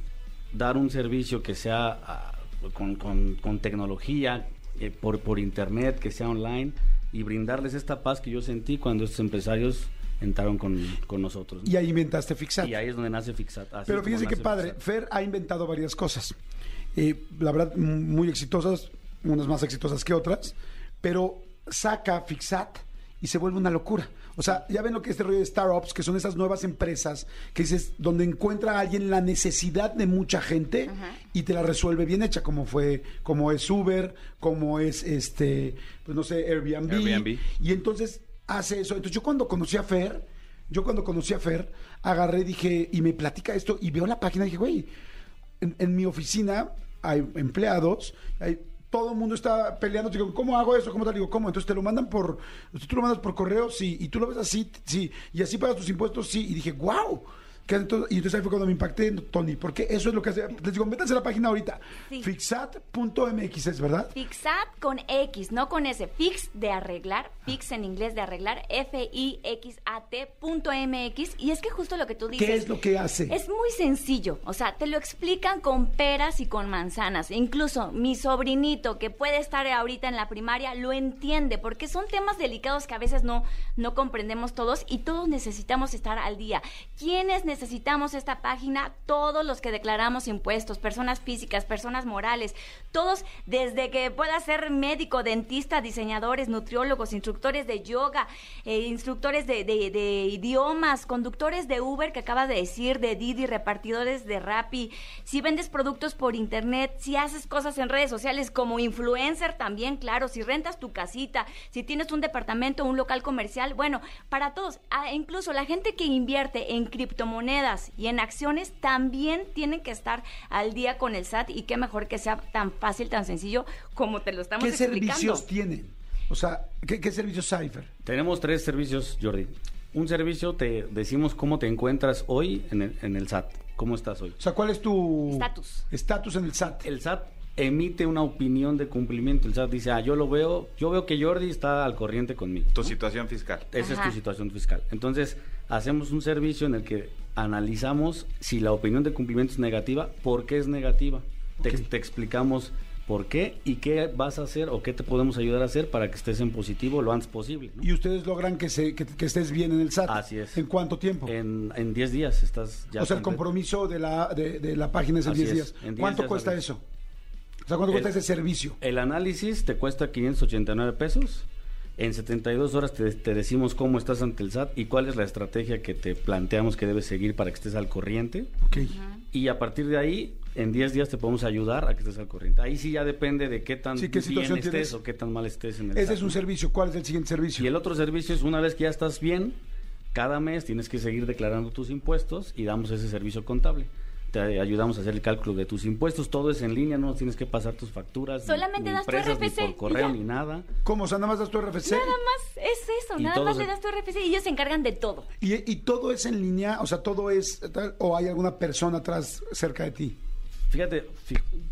Speaker 6: dar un servicio que sea ah, con, con, tecnología, eh, por, por internet, que sea online, y brindarles esta paz que yo sentí cuando estos empresarios entraron con, nosotros.
Speaker 2: Y ahí inventaste Fixat.
Speaker 6: Y ahí es donde nace Fixat.
Speaker 2: Pero fíjense qué padre, Fer ha inventado varias cosas. Eh, la verdad, muy exitosas, unas más exitosas que otras, pero saca Fixat y se vuelve una locura. O sea, ya ven lo que es este rollo de startups, que son esas nuevas empresas que dices, donde encuentra a alguien la necesidad de mucha gente y te la resuelve bien hecha, como fue, como es Uber, como es este, pues no sé, Airbnb.
Speaker 4: Airbnb.
Speaker 2: Y entonces hace eso. Entonces yo cuando conocí a Fer, yo cuando conocí a Fer, agarré, dije, y me platica esto, y veo la página, y dije, güey, en, en mi oficina hay empleados, hay todo el mundo está peleando. Digo, ¿cómo hago eso? ¿Cómo te digo? ¿Cómo? Entonces te lo mandan por, tú lo mandas por correo, sí, y tú lo ves así, sí, y así pagas tus impuestos, sí. Y dije, wow, y entonces ahí fue cuando me impacté, Tony, porque eso es lo que hace. Les digo, métanse a la página ahorita. Fixat.mx es, ¿verdad?
Speaker 5: Fixat con X, no con S. Fix de arreglar, fix en inglés de arreglar, F-I-X-A-T.mx. Y es que justo lo que tú dices.
Speaker 2: ¿Qué es lo que hace?
Speaker 5: Es muy sencillo. O sea, te lo explican con peras y con manzanas. Incluso mi sobrinito, que puede estar ahorita en la primaria, lo entiende, porque son temas delicados que a veces no, no comprendemos todos y todos necesitamos estar al día. ¿Quiénes necesitan? Necesitamos esta página todos los que declaramos impuestos, personas físicas, personas morales, todos desde que pueda ser médico, dentista, diseñadores, nutriólogos, instructores de yoga, eh, instructores de, idiomas, conductores de Uber que acabas de decir, de Didi, repartidores de Rappi, si vendes productos por internet, si haces cosas en redes sociales como influencer también, claro, si rentas tu casita, si tienes un departamento, un local comercial, bueno, para todos, ah, incluso la gente que invierte en criptomonedas, y en acciones también tienen que estar al día con el SAT y qué mejor que sea tan fácil, tan sencillo como te lo estamos
Speaker 2: ¿Qué
Speaker 5: explicando.
Speaker 2: ¿Qué servicios tienen? O sea, ¿qué, servicios Cypher?
Speaker 6: Tenemos tres servicios, Jordi. Un servicio te decimos cómo te encuentras hoy en el, en el SAT. ¿Cómo estás hoy?
Speaker 2: O sea, ¿cuál es tu
Speaker 5: estatus?
Speaker 2: Estatus en el SAT.
Speaker 6: El SAT emite una opinión de cumplimiento. El SAT dice, ah, yo lo veo, yo veo que Jordi está al corriente conmigo.
Speaker 4: Tu situación fiscal.
Speaker 6: Esa es tu situación fiscal. Entonces, hacemos un servicio en el que analizamos si la opinión de cumplimiento es negativa, por qué es negativa. Te, explicamos por qué y qué vas a hacer o qué te podemos ayudar a hacer para que estés en positivo lo antes posible.
Speaker 2: Y ustedes logran que, se, que, estés bien en el SAT.
Speaker 6: Así es.
Speaker 2: ¿En cuánto tiempo?
Speaker 6: En 10 días estás ya.
Speaker 2: O sea, el compromiso de la, de, la página es en 10 días. ¿Cuánto cuesta eso? O sea, ¿cuánto cuesta ese servicio?
Speaker 6: El análisis te cuesta 589 pesos en 72 horas te, decimos cómo estás ante el SAT y cuál es la estrategia que te planteamos que debes seguir para que estés al corriente.
Speaker 2: Okay.
Speaker 6: Y a partir de ahí, en 10 días te podemos ayudar a que estés al corriente. Ahí sí ya depende de qué tan bien estés o qué tan mal estés en el
Speaker 2: Ese es un servicio. ¿Cuál es el siguiente servicio?
Speaker 6: Y el otro servicio es una vez que ya estás bien, cada mes tienes que seguir declarando tus impuestos y damos ese servicio contable te ayudamos a hacer el cálculo de tus impuestos, todo es en línea, no tienes que pasar tus facturas.
Speaker 5: Solamente das tu RFC.
Speaker 6: Ni por correo ni nada.
Speaker 2: ¿Cómo? O sea, nada más das tu RFC.
Speaker 5: Nada más es eso, nada más le das tu RFC y ellos se encargan de todo.
Speaker 2: ¿Y, ¿Y, todo es en línea? O sea, todo es, o hay alguna persona atrás cerca de ti?
Speaker 6: Fíjate,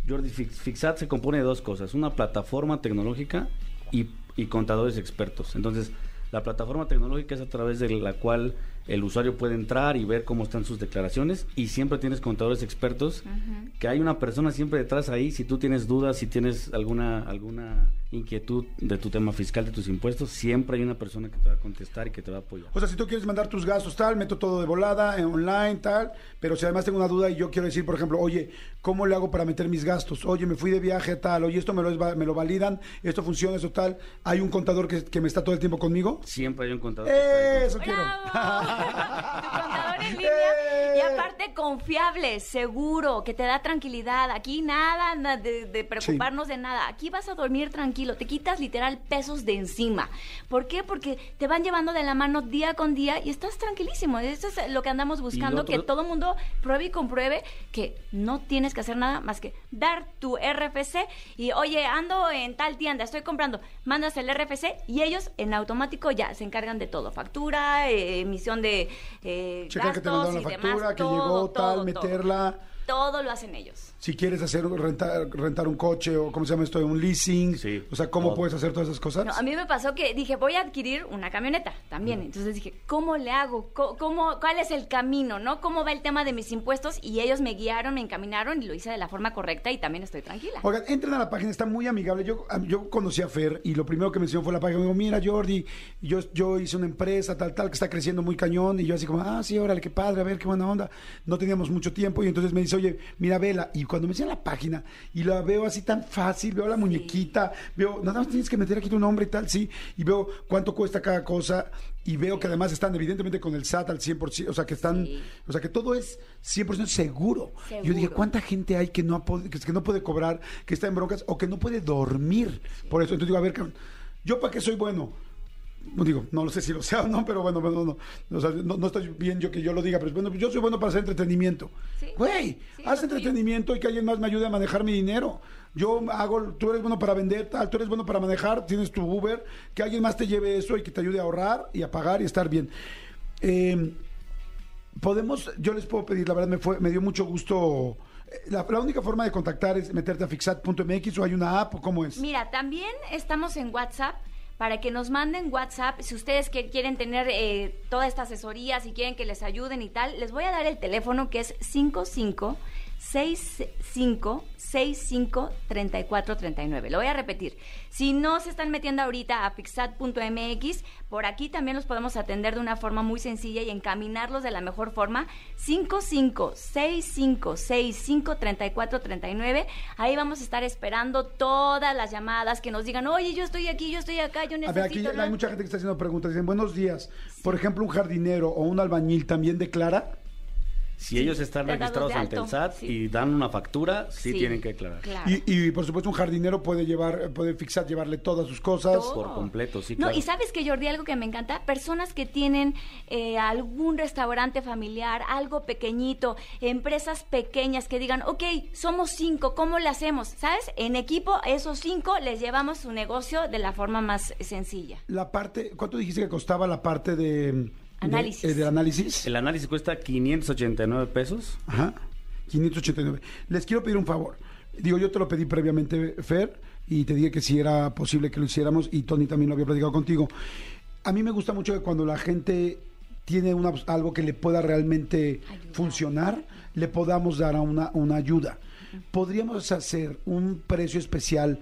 Speaker 6: Jordi, Fixat se compone de dos cosas, una plataforma tecnológica y, y contadores expertos. Entonces, la plataforma tecnológica es a través de la cual el usuario puede entrar y ver cómo están sus declaraciones y siempre tienes contadores expertos, que hay una persona siempre detrás ahí, si tú tienes dudas, si tienes alguna alguna inquietud de tu tema fiscal, de tus impuestos, siempre hay una persona que te va a contestar y que te va a apoyar.
Speaker 2: O sea, si tú quieres mandar tus gastos tal, meto todo de volada, en online, tal, pero si además tengo una duda y yo quiero decir, por ejemplo, oye, ¿cómo le hago para meter mis gastos? Oye, me fui de viaje tal, oye, esto me lo, me lo validan, esto funciona, eso tal, ¿hay un contador que, que me está todo el tiempo conmigo?
Speaker 6: Siempre hay un contador.
Speaker 2: Eso quiero. [LAUGHS]
Speaker 5: tu contador en línea [LAUGHS] y aparte confiable, seguro, que te da tranquilidad. Aquí nada de, preocuparnos de nada. Aquí vas a dormir tranquilo, te quitas literal pesos de encima. ¿Por qué? Porque te van llevando de la mano día con día y estás tranquilísimo. Eso es lo que andamos buscando, que todo mundo pruebe y compruebe que no tienes que hacer nada más que dar tu RFC y, oye, ando en tal tienda, estoy comprando, mandas el RFC y ellos en automático ya se encargan de todo, factura, eh, emisión de eh,
Speaker 2: Checar que te mandaron la factura, que llegó, tal, meterla.
Speaker 5: Todo lo hacen ellos
Speaker 2: si quieres hacer rentar, rentar un coche o cómo se llama esto, un leasing, o sea, cómo puedes hacer todas esas cosas.
Speaker 5: a mí me pasó que dije, voy a adquirir una camioneta también, entonces dije, ¿cómo le hago? ¿Cómo, ¿Cuál es el camino? ¿No? ¿Cómo va el tema de mis impuestos? Y ellos me guiaron, me encaminaron y lo hice de la forma correcta y también estoy tranquila.
Speaker 2: Oigan, entren a la página, está muy amigable. Yo, yo conocí a Fer y lo primero que me enseñó fue la página. Me dijo, mira, Jordi, yo, yo hice una empresa tal, tal, que está creciendo muy cañón. Y yo así como, ah, sí, órale, qué padre, a ver, qué buena onda. No teníamos mucho tiempo y entonces me dice, dice, oye, mira, vela. Y cuando me enseñan la página y la veo así tan fácil, veo la muñequita, veo, nada más tienes que meter aquí tu nombre y tal, sí, y veo cuánto cuesta cada cosa y veo que además están evidentemente con el SAT al 100%, o sea, que están, o sea, que todo es 100% seguro. Yo dije, ¿cuánta gente hay que no, que no puede cobrar, que está en broncas o que no puede dormir? Por eso, entonces digo, a ver, ¿yo para qué soy bueno? No digo, no lo sé si lo sea o no, pero bueno, no, no, no, bien yo que yo lo diga, pero bueno, yo soy bueno para hacer entretenimiento. Güey, haz entretenimiento y que alguien más me ayude a manejar mi dinero. Yo hago, tú eres bueno para vender, tal, tú eres bueno para manejar, tienes tu Uber, que alguien más te lleve eso y que te ayude a ahorrar y a pagar y estar bien. Em, podemos, yo les puedo pedir, la verdad me fue, me dio mucho gusto. Eh, la, la, única forma de contactar es meterte a fixat.mx o hay una app o cómo es.
Speaker 5: Mira, también estamos en WhatsApp para que nos manden WhatsApp si ustedes que quieren tener eh, toda esta asesoría, si quieren que les ayuden y tal. Les voy a dar el teléfono que es 55 65 65 34 39. Lo voy a repetir. Si no se están metiendo ahorita a pixat.mx, por aquí también los podemos atender de una forma muy sencilla y encaminarlos de la mejor forma. 55 65 65 34 39. Ahí vamos a estar esperando todas las llamadas que nos digan, oye, yo estoy aquí, yo estoy acá, yo necesito.
Speaker 2: A ver, aquí hay mucha gente que está haciendo preguntas. Dicen, buenos días. Por ejemplo, un jardinero o un albañil también declara.
Speaker 6: Si ellos están registrados ante el SAT y dan una factura, sí, tienen que declarar.
Speaker 2: Y, por supuesto un jardinero puede llevar, puede fixar, llevarle todas sus cosas.
Speaker 6: Por completo, sí.
Speaker 5: No, y sabes que Jordi, algo que me encanta, personas que tienen eh, algún restaurante familiar, algo pequeñito, empresas pequeñas que digan, ok, somos cinco, ¿cómo le hacemos? ¿Sabes? En equipo, esos cinco les llevamos su negocio de la forma más sencilla.
Speaker 2: La parte, ¿cuánto dijiste que costaba la parte de
Speaker 5: Análisis.
Speaker 2: De, eh, análisis.
Speaker 6: El análisis cuesta 589 pesos.
Speaker 2: Ajá. 589. Les quiero pedir un favor. Digo, yo te lo pedí previamente, Fer, y te dije que si era posible que lo hiciéramos, y Tony también lo había platicado contigo. A mí me gusta mucho que cuando la gente tiene una, algo que le pueda realmente funcionar, le podamos dar a una, una ayuda. Podríamos hacer un precio especial,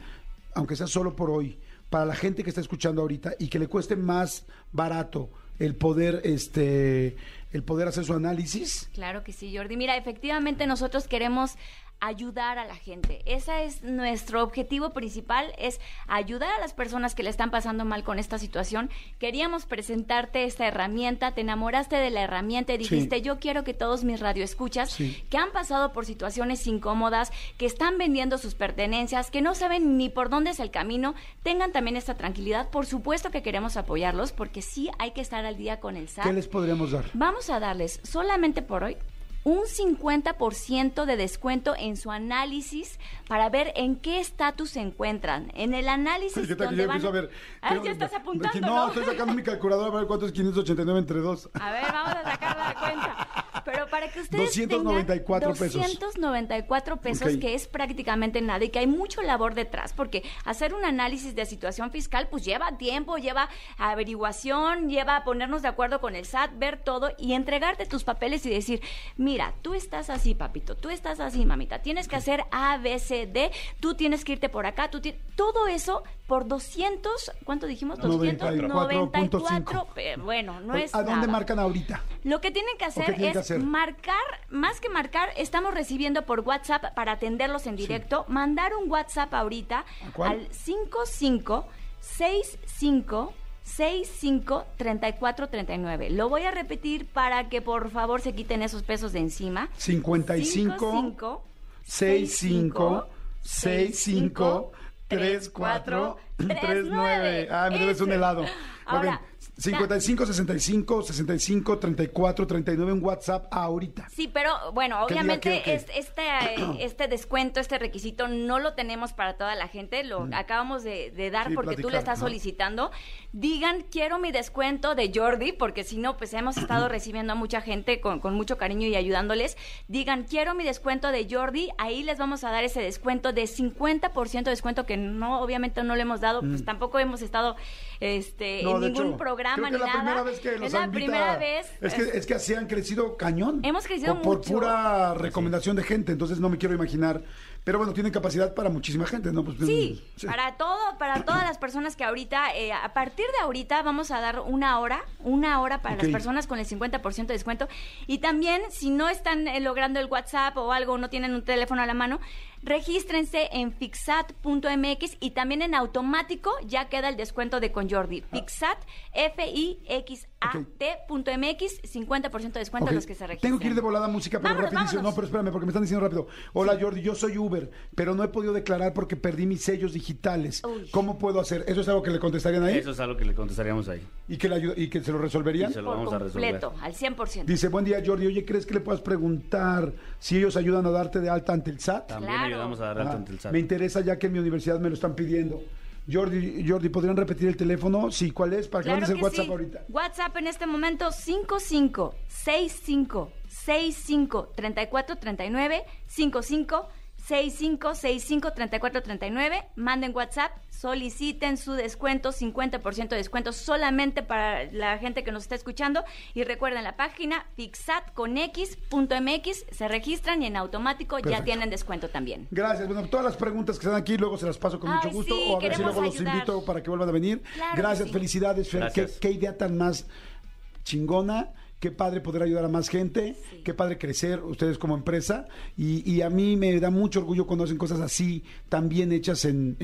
Speaker 2: aunque sea solo por hoy, para la gente que está escuchando ahorita y que le cueste más barato el poder este el poder hacer su análisis?
Speaker 5: Claro que sí, Jordi. Mira, efectivamente nosotros queremos ayudar a la gente. Ese es nuestro objetivo principal, es ayudar a las personas que le están pasando mal con esta situación. Queríamos presentarte esta herramienta, te enamoraste de la herramienta y dijiste, yo quiero que todos mis radioescuchas que han pasado por situaciones incómodas, que están vendiendo sus pertenencias, que no saben ni por dónde es el camino, tengan también esta tranquilidad. Por supuesto que queremos apoyarlos porque sí hay que estar al día con el SAT.
Speaker 2: ¿Qué les podríamos dar?
Speaker 5: Vamos a darles solamente por hoy un 50% de descuento en su análisis para ver en qué estatus se encuentran. En el análisis
Speaker 2: ¿Qué
Speaker 5: donde van...
Speaker 2: a ver,
Speaker 5: ah, ya estás apuntando,
Speaker 2: ¿no? No, estoy sacando mi calculadora para ver cuánto es 589 entre 2.
Speaker 5: A ver, vamos a sacar la cuenta. Pero para que ustedes
Speaker 2: 294
Speaker 5: pesos. 294 pesos, que es prácticamente nada y que hay mucho labor detrás, porque hacer un análisis de situación fiscal pues lleva tiempo, lleva averiguación, lleva ponernos de acuerdo con el SAT, ver todo y entregarte tus papeles y decir, mira, tú estás así, papito, tú estás así, mamita, tienes que hacer A, B, C, D, tú tienes que irte por acá, tú todo eso por 200, ¿cuánto dijimos? 294. Bueno, no es
Speaker 2: ¿A dónde marcan ahorita?
Speaker 5: Lo que tienen que hacer es marcar, más que marcar, estamos recibiendo por WhatsApp para atenderlos en directo, mandar un WhatsApp ahorita al 55 65 65 34 39. Lo voy a repetir para que por favor se quiten esos pesos de encima.
Speaker 2: 55 65 65 34 39. Ah, me debes un helado. Ahora, 55 65 65 34 39 en WhatsApp ahorita.
Speaker 5: Sí, pero bueno, obviamente este [CLEARS THROAT] este descuento, este requisito no lo tenemos para toda la gente, lo mm. acabamos de, dar porque tú le estás solicitando. Digan, quiero mi descuento de Jordi, porque si no, pues hemos estado [CLEARS THROAT] recibiendo a mucha gente con, con mucho cariño y ayudándoles. Digan, quiero mi descuento de Jordi, ahí les vamos a dar ese descuento de 50% de descuento que no, obviamente no le hemos dado, pues mm. tampoco hemos estado este, en ningún programa
Speaker 2: ni
Speaker 5: nada.
Speaker 2: Es la primera vez que
Speaker 5: Es la primera vez.
Speaker 2: Es que, es que así han crecido cañón.
Speaker 5: Hemos crecido
Speaker 2: por, Por pura recomendación de gente, entonces no me quiero imaginar Pero bueno, tienen capacidad para muchísima gente, ¿no?
Speaker 5: Pues, sí, para todo, para todas las personas que ahorita, eh, a partir de ahorita vamos a dar una hora, una hora para las personas con el 50% de descuento. Y también, si no están eh, logrando el WhatsApp o algo, no tienen un teléfono a la mano, regístrense en fixat.mx y también en automático ya queda el descuento de con Jordi. Fixat, F-I-X-A-T.mx, 50% de descuento a los que se registren.
Speaker 2: Tengo que ir de volada música, pero rapidísimo. No, pero espérame, porque me están diciendo rápido. Hola Jordi, yo soy Uber, pero no he podido declarar porque perdí mis sellos digitales. ¿Cómo puedo hacer? ¿Eso es algo que le contestarían ahí?
Speaker 6: Eso es algo que le contestaríamos ahí.
Speaker 2: ¿Y que, le y que se lo resolverían?
Speaker 6: se lo vamos a resolver.
Speaker 5: al 100%.
Speaker 2: Dice, buen día Jordi, oye, ¿crees que le puedas preguntar si ellos ayudan a darte de alta ante el SAT?
Speaker 6: También ayudamos a dar alta ante el SAT.
Speaker 2: Me interesa ya que en mi universidad me lo están pidiendo. Jordi, Jordi, ¿podrían repetir el teléfono? Sí, ¿cuál es? Para que claro el WhatsApp ahorita.
Speaker 5: WhatsApp en este momento 55 65 65 34 39 55 6565-3439. Manden WhatsApp, soliciten su descuento, 50% de descuento solamente para la gente que nos está escuchando. Y recuerden la página fixatconx.mx, se registran y en automático ya tienen descuento también.
Speaker 2: Gracias. Bueno, todas las preguntas que están aquí luego se las paso con mucho gusto o a ver si luego los invito para que vuelvan a venir. Gracias, felicidades, qué idea tan más chingona qué padre poder ayudar a más gente, qué padre crecer ustedes como empresa y, a mí me da mucho orgullo cuando hacen cosas así tan bien hechas en,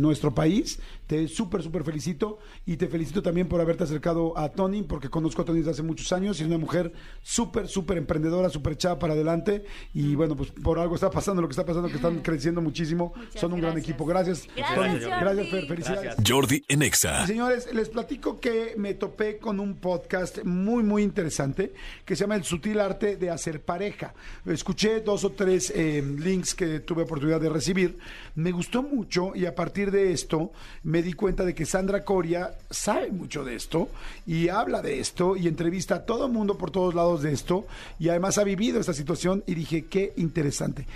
Speaker 2: nuestro país. Te súper, súper felicito y te felicito también por haberte acercado a Tony porque conozco a Tony desde hace muchos años y es una mujer súper, súper emprendedora, súper echada para adelante y bueno, pues por algo está pasando lo que está pasando, que están creciendo muchísimo, son un gran equipo. Gracias,
Speaker 5: Tony.
Speaker 2: Gracias, Fer, felicidades.
Speaker 1: Jordi Enexa.
Speaker 2: señores, les platico que me topé con un podcast muy, muy interesante que se llama El sutil arte de hacer pareja. Escuché dos o tres eh, links que tuve oportunidad de recibir. Me gustó mucho y a partir de esto me di cuenta de que Sandra Coria sabe mucho de esto y habla de esto y entrevista a todo el mundo por todos lados de esto y además ha vivido esta situación y dije, qué interesante.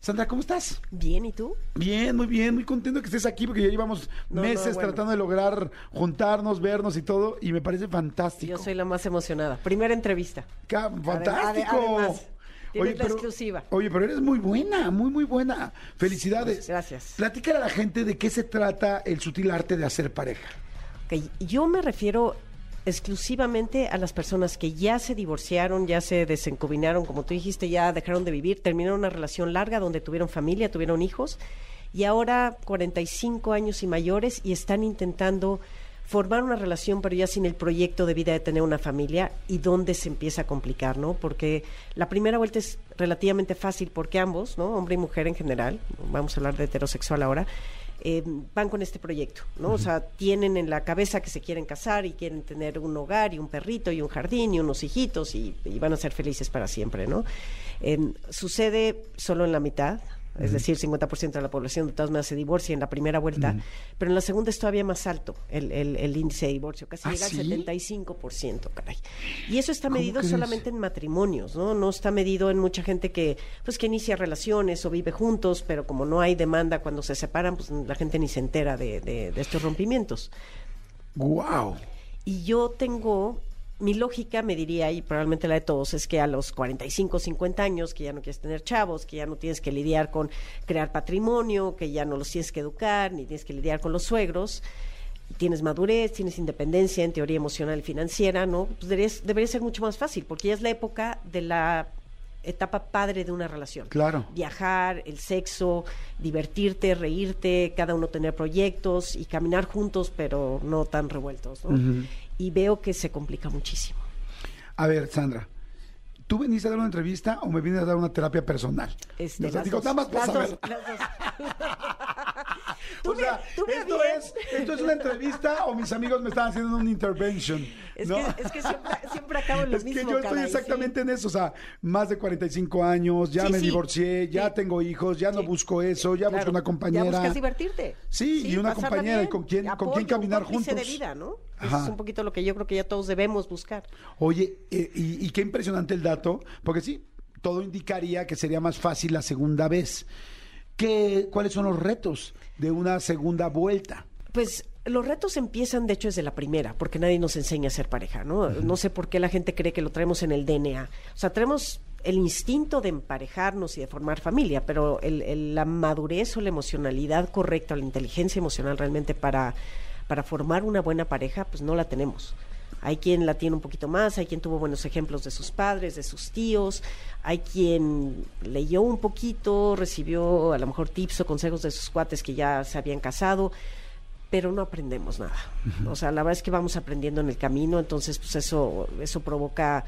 Speaker 2: Sandra, ¿cómo estás?
Speaker 7: Bien, ¿y tú?
Speaker 2: Bien, muy bien, muy contento que estés aquí porque ya llevamos meses tratando de lograr juntarnos, vernos y todo y me parece fantástico.
Speaker 7: Yo soy la más emocionada. Primera entrevista.
Speaker 2: ¡Fantástico!
Speaker 7: Oye, pero, exclusiva.
Speaker 2: Oye, pero eres muy buena, muy, muy buena. Felicidades.
Speaker 7: Gracias.
Speaker 2: Platícale a la gente de qué se trata el sutil arte de hacer pareja.
Speaker 7: Yo me refiero exclusivamente a las personas que ya se divorciaron, ya se desencubinaron, como tú dijiste, ya dejaron de vivir, terminaron una relación larga donde tuvieron familia, tuvieron hijos y ahora 45 años y mayores y están intentando formar una relación pero ya sin el proyecto de vida de tener una familia y dónde se empieza a complicar, ¿no? Porque la primera vuelta es relativamente fácil porque ambos, ¿no? Hombre y mujer en general, vamos a hablar de heterosexual ahora, eh, van con este proyecto, ¿no? O sea, tienen en la cabeza que se quieren casar y quieren tener un hogar y un perrito y un jardín y unos hijitos y, van a ser felices para siempre, ¿no? sucede solo en la mitad, es decir, 50% de la población de todas maneras se divorcia en la primera vuelta, pero en la segunda es todavía más alto el, el, índice de divorcio, casi ¿Ah, llega al 75%, caray. Y eso está medido solamente en matrimonios, ¿no? No está medido en mucha gente que, pues, que inicia relaciones o vive juntos, pero como no hay demanda cuando se separan, pues la gente ni se entera de, de, de estos rompimientos.
Speaker 2: ¡Guau!
Speaker 7: Y yo tengo mi lógica me diría, y probablemente la de todos, es que a los 45, 50 años, que ya no quieres tener chavos, que ya no tienes que lidiar con crear patrimonio, que ya no los tienes que educar, ni tienes que lidiar con los suegros, tienes madurez, tienes independencia en teoría emocional y financiera, ¿no? Pues debería ser mucho más fácil, porque ya es la época de la etapa padre de una relación.
Speaker 2: Claro.
Speaker 7: Viajar, el sexo, divertirte, reírte, cada uno tener proyectos y caminar juntos, pero no tan revueltos. ¿no? Y veo que se complica muchísimo.
Speaker 2: A ver, Sandra, ¿tú veniste a dar una entrevista o me vienes a dar una terapia personal?
Speaker 7: Este,
Speaker 2: digo, nada más para saber. [LAUGHS] o sea, esto, es, esto es una entrevista o mis amigos me están haciendo una intervention.
Speaker 7: Es, que, es que siempre, siempre acabo en lo [LAUGHS]
Speaker 2: es que yo estoy exactamente en eso, o sea, más de 45 años, ya me divorcié, ya tengo hijos, ya no busco eso, ya busco una compañera. Ya
Speaker 7: buscas divertirte.
Speaker 2: Sí, y una compañera y con quien, con quien caminar juntos.
Speaker 7: de vida, ¿no? Eso es un poquito lo que yo creo que ya todos debemos buscar.
Speaker 2: Oye, eh, y, y qué impresionante el dato, porque sí, todo indicaría que sería más fácil la segunda vez. ¿Qué, ¿Cuáles son los retos de una segunda vuelta?
Speaker 7: Pues los retos empiezan, de hecho, desde la primera, porque nadie nos enseña a ser pareja, ¿no? No sé por qué la gente cree que lo traemos en el DNA. O sea, traemos el instinto de emparejarnos y de formar familia, pero el, la madurez o la emocionalidad correcta, o la inteligencia emocional realmente para, para formar una buena pareja, pues no la tenemos. Hay quien la tiene un poquito más, hay quien tuvo buenos ejemplos de sus padres, de sus tíos, hay quien leyó un poquito, recibió a lo mejor tips o consejos de sus cuates que ya se habían casado, pero no aprendemos nada. O sea, la verdad es que vamos aprendiendo en el camino, entonces pues eso eso provoca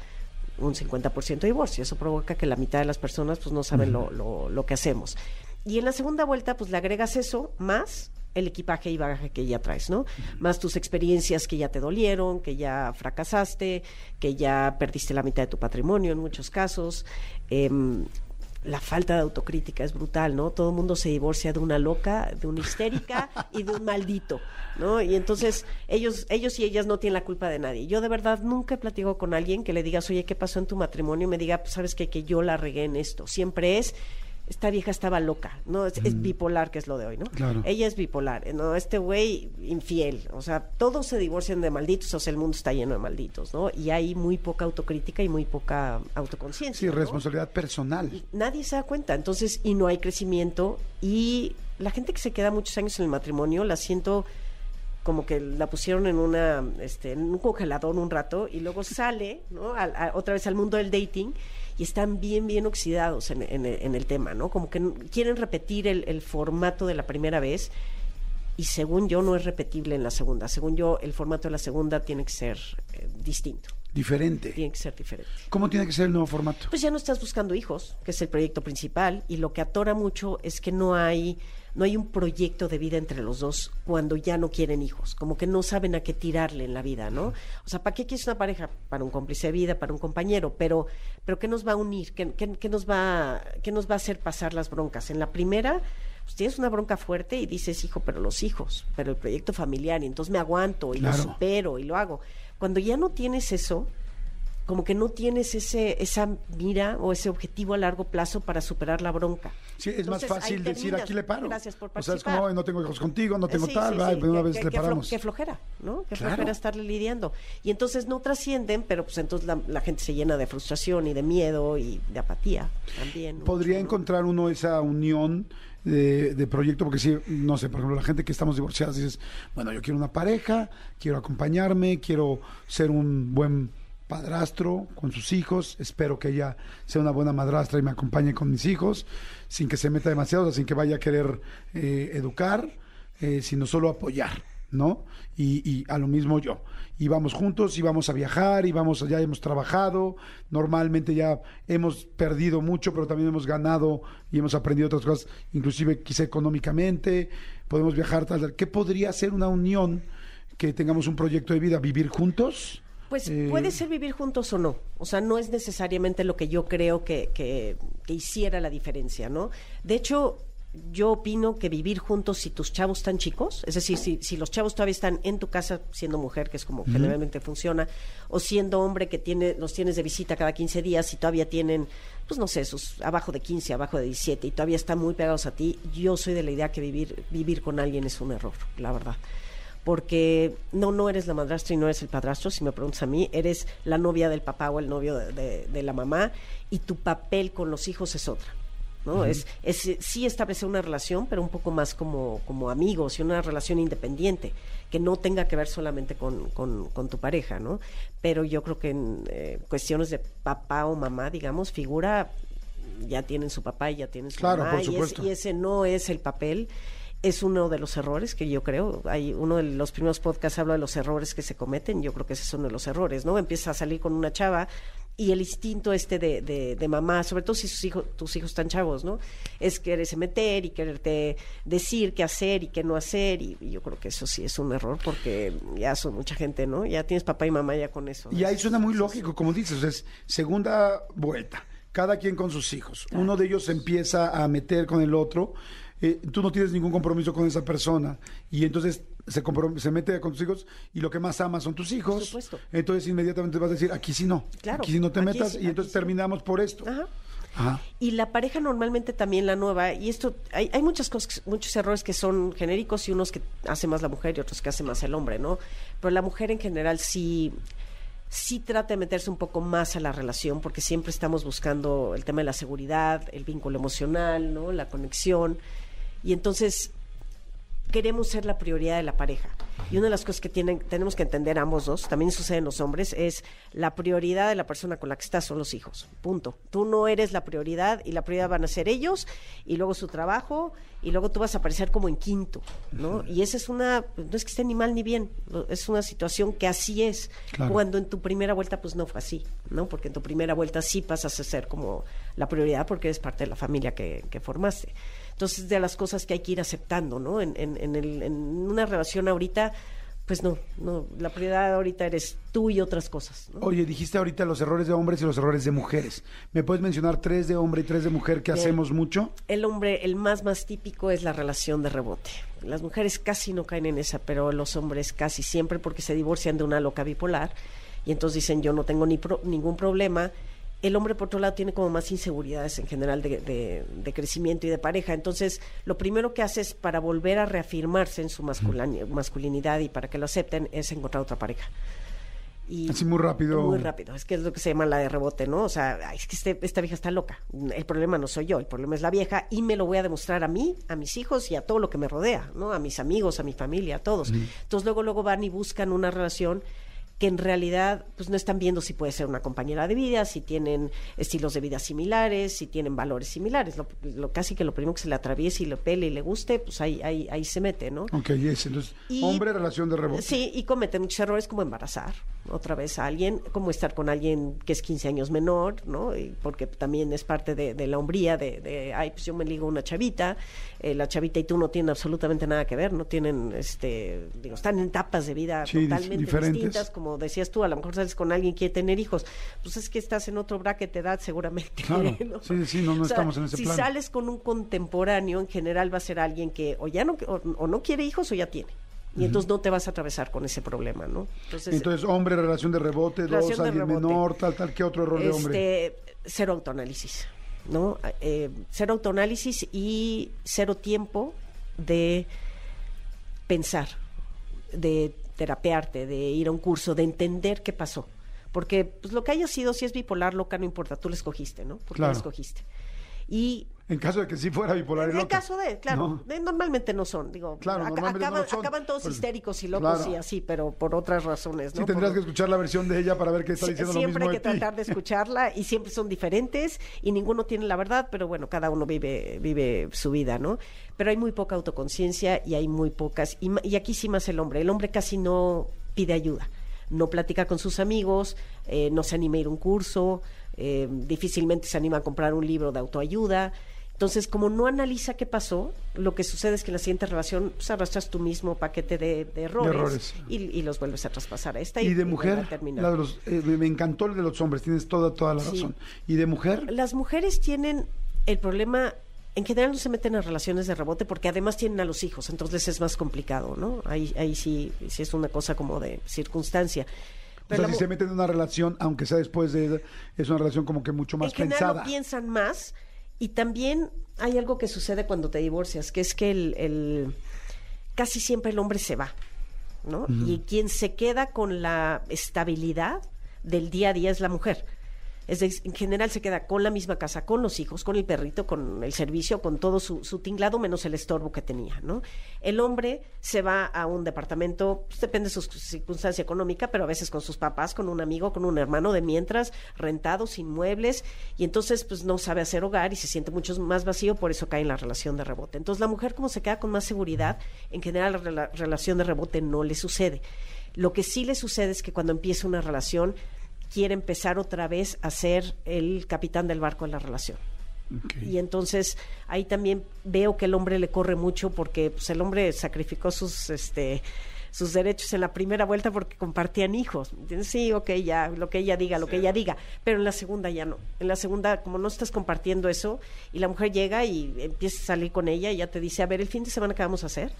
Speaker 7: un 50% de divorcio, eso provoca que la mitad de las personas pues no saben lo, lo, lo que hacemos. Y en la segunda vuelta pues le agregas eso más el equipaje y bagaje que ya traes, ¿no? Más tus experiencias que ya te dolieron, que ya fracasaste, que ya perdiste la mitad de tu patrimonio en muchos casos. Em, la falta de autocrítica es brutal, ¿no? Todo el mundo se divorcia de una loca, de una histérica y de un maldito, ¿no? Y entonces ellos, ellos y ellas no tienen la culpa de nadie. Yo de verdad nunca he platicado con alguien que le digas, oye, ¿qué pasó en tu matrimonio? Y me diga, pues sabes qué? que yo la regué en esto. Siempre es, esta vieja estaba loca, ¿no? Es, mm. bipolar, que es lo de hoy, ¿no?
Speaker 2: Claro.
Speaker 7: Ella es bipolar, ¿no? Este güey infiel, o sea, todos se divorcian de malditos, o sea, el mundo está lleno de malditos, ¿no? Y hay muy poca autocrítica y muy poca autoconciencia.
Speaker 2: Sí, responsabilidad personal.
Speaker 7: nadie se da cuenta, entonces, y no hay crecimiento, y la gente que se queda muchos años en el matrimonio, la siento como que la pusieron en una este en un congelador un rato y luego sale ¿no? otra vez al mundo del dating y están bien, bien oxidados en, en, el tema, ¿no? Como que quieren repetir el, formato de la primera vez y según yo no es repetible en la segunda. Según yo, el formato de la segunda tiene que ser eh, distinto.
Speaker 2: Diferente.
Speaker 7: Tiene que ser diferente.
Speaker 2: ¿Cómo tiene que ser el nuevo formato?
Speaker 7: Pues ya no estás buscando hijos, que es el proyecto principal, y lo que atora mucho es que no hay no hay un proyecto de vida entre los dos cuando ya no quieren hijos, como que no saben a qué tirarle en la vida, ¿no? O sea, ¿para qué quieres una pareja? Para un cómplice de vida, para un compañero, pero, pero ¿qué nos va a unir? ¿Qué, qué, nos, va, ¿Qué nos va a hacer pasar las broncas? En la primera, pues tienes una bronca fuerte y dices, hijo, pero los hijos, pero el proyecto familiar, y entonces me aguanto y lo supero y lo hago. Cuando ya no tienes eso, como que no tienes ese esa mira o ese objetivo a largo plazo para superar la bronca.
Speaker 2: Sí, es más fácil decir aquí le paro. Gracias por participar. O sea, es como no tengo hijos contigo, no tengo tal, sí, una vez le paramos.
Speaker 7: Qué flojera, ¿no? Qué flojera estarle lidiando. Y entonces no trascienden, pero pues entonces la, gente se llena de frustración y de miedo y de apatía también.
Speaker 2: Podría encontrar uno esa unión de, de, proyecto, porque si, no sé, por ejemplo, la gente que estamos divorciadas dices, bueno, yo quiero una pareja, quiero acompañarme, quiero ser un buen padrastro con sus hijos. Espero que ella sea una buena madrastra y me acompañe con mis hijos, sin que se meta demasiado, sin que vaya a querer eh, educar, eh, sino solo apoyar, ¿no? Y, a lo mismo yo. Y vamos juntos, y vamos a viajar, y vamos, ya hemos trabajado, normalmente ya hemos perdido mucho, pero también hemos ganado y hemos aprendido otras cosas, inclusive quizá económicamente, podemos viajar, tal, ¿qué podría ser una unión que tengamos un proyecto de vida, vivir juntos?
Speaker 7: Pues eh, puede ser vivir juntos o no. O sea, no es necesariamente lo que yo creo que, que, hiciera la diferencia, ¿no? De hecho, yo opino que vivir juntos si tus chavos están chicos, es decir, si, si los chavos todavía están en tu casa siendo mujer, que es como generalmente funciona, o siendo hombre que tiene, los tienes de visita cada 15 días y todavía tienen, pues no sé, sus abajo de 15, abajo de 17 y todavía están muy pegados a ti, yo soy de la idea que vivir, vivir con alguien es un error, la verdad porque no, no eres la madrastra y no eres el padrastro, si me preguntas a mí, eres la novia del papá o el novio de, la mamá y tu papel con los hijos es otra. ¿no? es, es sí establecer una relación, pero un poco más como, como amigos y una relación independiente, que no tenga que ver solamente con, con, tu pareja, ¿no? Pero yo creo que en eh, cuestiones de papá o mamá, digamos, figura, ya tienen su papá y ya tienen su mamá, y, y, ese no es el papel es uno de los errores que yo creo. Hay uno de los primeros podcasts habla de los errores que se cometen. Yo creo que ese es uno de los errores, ¿no? Empieza a salir con una chava y el instinto este de, de, mamá, sobre todo si sus hijos, tus hijos están chavos, ¿no? Es quererse meter y quererte decir qué hacer y qué no hacer. Y, yo creo que eso sí es un error porque ya son mucha gente, ¿no? Ya tienes papá y mamá ya con eso.
Speaker 2: Y ahí suena muy lógico, como dices, es segunda vuelta. Cada quien con sus hijos. Uno de ellos empieza a meter con el otro eh, tú no tienes ningún compromiso con esa persona y entonces se, se mete con tus hijos y lo que más amas son tus hijos. Entonces inmediatamente vas a decir, aquí sí no, aquí sí no te metas y entonces terminamos por esto.
Speaker 7: Y la pareja normalmente también la nueva, y esto, hay, hay muchas cosas, muchos errores que son genéricos y unos que hace más la mujer y otros que hace más el hombre, ¿no? Pero la mujer en general sí sí trata de meterse un poco más a la relación, porque siempre estamos buscando el tema de la seguridad, el vínculo emocional, ¿no? la conexión. Y entonces queremos ser la prioridad de la pareja. Y una de las cosas que tienen, tenemos que entender ambos dos, también sucede en los hombres, es la prioridad de la persona con la que estás son los hijos. Punto. Tú no eres la prioridad y la prioridad van a ser ellos y luego su trabajo y luego tú vas a aparecer como en quinto, ¿no? Y esa es una, no es que esté ni mal ni bien, es una situación que así es. Cuando en tu primera vuelta pues no fue así, ¿no? Porque en tu primera vuelta sí pasas a ser como la prioridad porque eres parte de la familia que, que formaste. Entonces, de las cosas que hay que ir aceptando, ¿no? En, en, en, el, en una relación ahorita, pues no, no, la prioridad ahorita eres tú y otras cosas. ¿no?
Speaker 2: Oye, dijiste ahorita los errores de hombres y los errores de mujeres. ¿Me puedes mencionar tres de hombre y tres de mujer que hacemos mucho?
Speaker 7: El hombre, el más más típico es la relación de rebote. Las mujeres casi no caen en esa, pero los hombres casi siempre porque se divorcian de una loca bipolar y entonces dicen yo no tengo ni ningún problema el hombre, por otro lado, tiene como más inseguridades en general de, crecimiento y de pareja. Entonces, lo primero que hace es para volver a reafirmarse en su masculinidad y para que lo acepten es encontrar otra pareja.
Speaker 2: Y Así muy rápido.
Speaker 7: Muy rápido. Es que es lo que se llama la de rebote, ¿no? O sea, es que este, esta vieja está loca. El problema no soy yo, el problema es la vieja y me lo voy a demostrar a mí, a mis hijos y a todo lo que me rodea, ¿no? A mis amigos, a mi familia, a todos. Entonces luego, luego van y buscan una relación que en realidad pues no están viendo si puede ser una compañera de vida, si tienen estilos de vida similares, si tienen valores similares. Lo, casi que lo primero que se le atraviese y le pele y le guste, pues ahí, ahí, ahí se mete, ¿no?
Speaker 2: Ok, yes, entonces, hombre, relación de rebote.
Speaker 7: Sí, y comete muchos errores como embarazar otra vez a alguien, como estar con alguien que es 15 años menor, ¿no? porque también es parte de, la hombría de, de, ay, pues yo me ligo una chavita, eh, la chavita y tú no tienen absolutamente nada que ver, no tienen, este, digo, están en etapas de vida totalmente distintas, como decías tú, a lo mejor sales con alguien que quiere tener hijos, pues es que estás en otro bracket de edad seguramente. [LAUGHS]
Speaker 2: Sí, sí, no, no estamos en ese
Speaker 7: si
Speaker 2: Si
Speaker 7: sales con un contemporáneo, en general va a ser alguien que o ya no, o no quiere hijos o ya tiene y entonces no te vas a atravesar con ese problema, ¿no?
Speaker 2: Entonces, hombre, relación de rebote, dos, alguien menor, tal, tal, ¿qué otro error de hombre?
Speaker 7: Este, cero autoanálisis, ¿no? Eh, cero autoanálisis y cero tiempo de pensar, de terapearte, de ir a un curso, de entender qué pasó. Porque pues, lo que haya sido, si es bipolar, loca, no importa, tú lo escogiste, ¿no? Porque lo escogiste. Y
Speaker 2: en caso de que sí fuera bipolar.
Speaker 7: En el caso de, claro, normalmente no son, digo, claro, acaban, todos histéricos y locos y así, pero por otras razones, ¿no?
Speaker 2: Sí, tendrías que escuchar la versión de ella para ver qué está diciendo
Speaker 7: lo mismo
Speaker 2: Siempre
Speaker 7: hay que tratar de escucharla y siempre son diferentes y ninguno tiene la verdad, pero bueno, cada uno vive, vive su vida, ¿no? Pero hay muy poca autoconciencia y hay muy pocas, y, y aquí sí más el hombre, el hombre casi no pide ayuda no platica con sus amigos, eh, no se anima a ir a un curso, eh, difícilmente se anima a comprar un libro de autoayuda. Entonces, como no analiza qué pasó, lo que sucede es que en la siguiente relación pues, arrastras tu mismo paquete de, errores, Y, los vuelves a traspasar a esta.
Speaker 2: Y, de mujer, eh, me encantó el de los hombres, tienes toda, toda la razón. ¿Y de mujer?
Speaker 7: Las mujeres tienen el problema, en general no se meten en relaciones de rebote porque además tienen a los hijos, entonces es más complicado, ¿no? Ahí, ahí sí, sí es una cosa como de circunstancia.
Speaker 2: Pero o sea, si se meten en una relación, aunque sea después de... Es una relación como que mucho más en pensada.
Speaker 7: piensan más y también hay algo que sucede cuando te divorcias, que es que el, casi siempre el hombre se va, ¿no? Y quien se queda con la estabilidad del día a día es la mujer. Es en general se queda con la misma casa, con los hijos, con el perrito, con el servicio, con todo su, tinglado, menos el estorbo que tenía, ¿no? El hombre se va a un departamento, pues, depende de su circunstancia económica, pero a veces con sus papás, con un amigo, con un hermano de mientras, rentado, sin muebles, y entonces pues no sabe hacer hogar y se siente mucho más vacío, por eso cae en la relación de rebote. Entonces la mujer como se queda con más seguridad, en general la relación de rebote no le sucede. Lo que sí le sucede es que cuando empieza una relación, quiere empezar otra vez a ser el capitán del barco en la relación. Y entonces ahí también veo que el hombre le corre mucho porque pues, el hombre sacrificó sus este sus derechos en la primera vuelta porque compartían hijos. Sí, ok, ya, lo que ella diga, lo que ella diga, pero en la segunda ya no. En la segunda, como no estás compartiendo eso, y la mujer llega y empieza a salir con ella y ya te dice, a ver, el fin de semana, ¿qué vamos a hacer?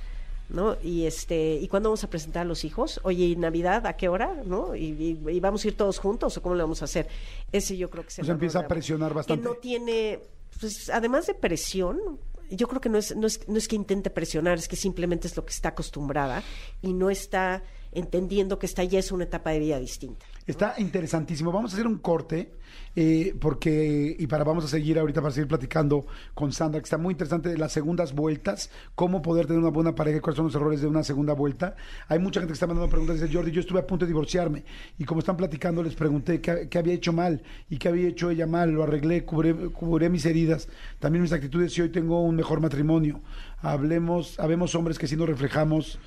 Speaker 7: ¿No? Y este, ¿y cuándo vamos a presentar a los hijos? Oye, ¿y Navidad a qué hora? ¿No? ¿Y, vamos a ir todos juntos o cómo lo vamos a hacer? Ese yo creo que se
Speaker 2: pues empieza a presionar bastante.
Speaker 7: Que no tiene, pues además de presión, yo creo que no es, no es, no es que intente presionar, es que simplemente es lo que está acostumbrada y no está entendiendo que esta ya es una etapa de vida distinta.
Speaker 2: Está interesantísimo. Vamos a hacer un corte eh, porque y para vamos a seguir ahorita para seguir platicando con Sandra que está muy interesante de las segundas vueltas, cómo poder tener una buena pareja, cuáles son los errores de una segunda vuelta. Hay mucha gente que está mandando preguntas. Dice Jordi, yo estuve a punto de divorciarme y como están platicando les pregunté qué, había hecho mal y qué había hecho ella mal. Lo arreglé, cubré, mis heridas, también mis actitudes y hoy tengo un mejor matrimonio. Hablemos, habemos hombres que si nos reflejamos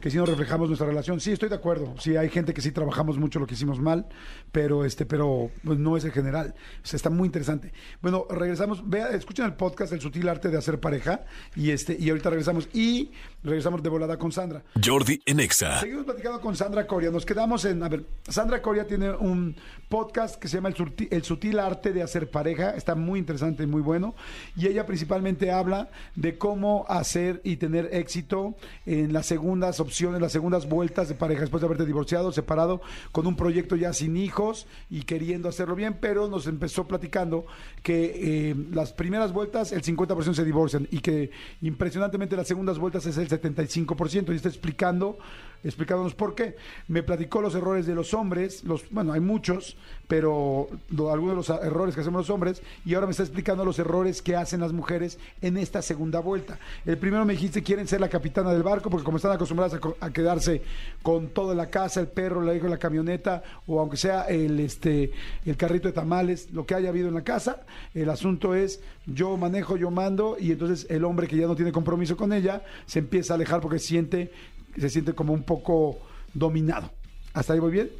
Speaker 2: que si no reflejamos nuestra relación. Sí, estoy de acuerdo. Sí, hay gente que sí trabajamos mucho lo que hicimos mal, pero este, pero pues, no es el general. O sea, está muy interesante. Bueno, regresamos. Vea, escuchen el podcast El sutil arte de hacer pareja y este y ahorita regresamos y regresamos de volada con Sandra.
Speaker 1: Jordi Enexa.
Speaker 2: Seguimos platicando con Sandra Coria. Nos quedamos en, a ver, Sandra Coria tiene un podcast que se llama el, el sutil arte de hacer pareja. Está muy interesante y muy bueno y ella principalmente habla de cómo hacer y tener éxito en las segundas opciones, las segundas vueltas de pareja después de haberte divorciado, separado, con un proyecto ya sin hijos y queriendo hacerlo bien, pero nos empezó platicando que eh, las primeras vueltas el 50% se divorcian y que impresionantemente las segundas vueltas es el 75% y está explicando explicándonos por qué. Me platicó los errores de los hombres, los, bueno, hay muchos, pero algunos de los errores que hacemos los hombres, y ahora me está explicando los errores que hacen las mujeres en esta segunda vuelta. El primero me dijiste, quieren ser la capitana del barco, porque como están acostumbradas a, quedarse con toda la casa, el perro, la hija, la camioneta, o aunque sea el, este, el carrito de tamales, lo que haya habido en la casa, el asunto es, yo manejo, yo mando, y entonces el hombre que ya no tiene compromiso con ella, se empieza a alejar porque siente se siente como un poco dominado. ¿Hasta ahí voy bien?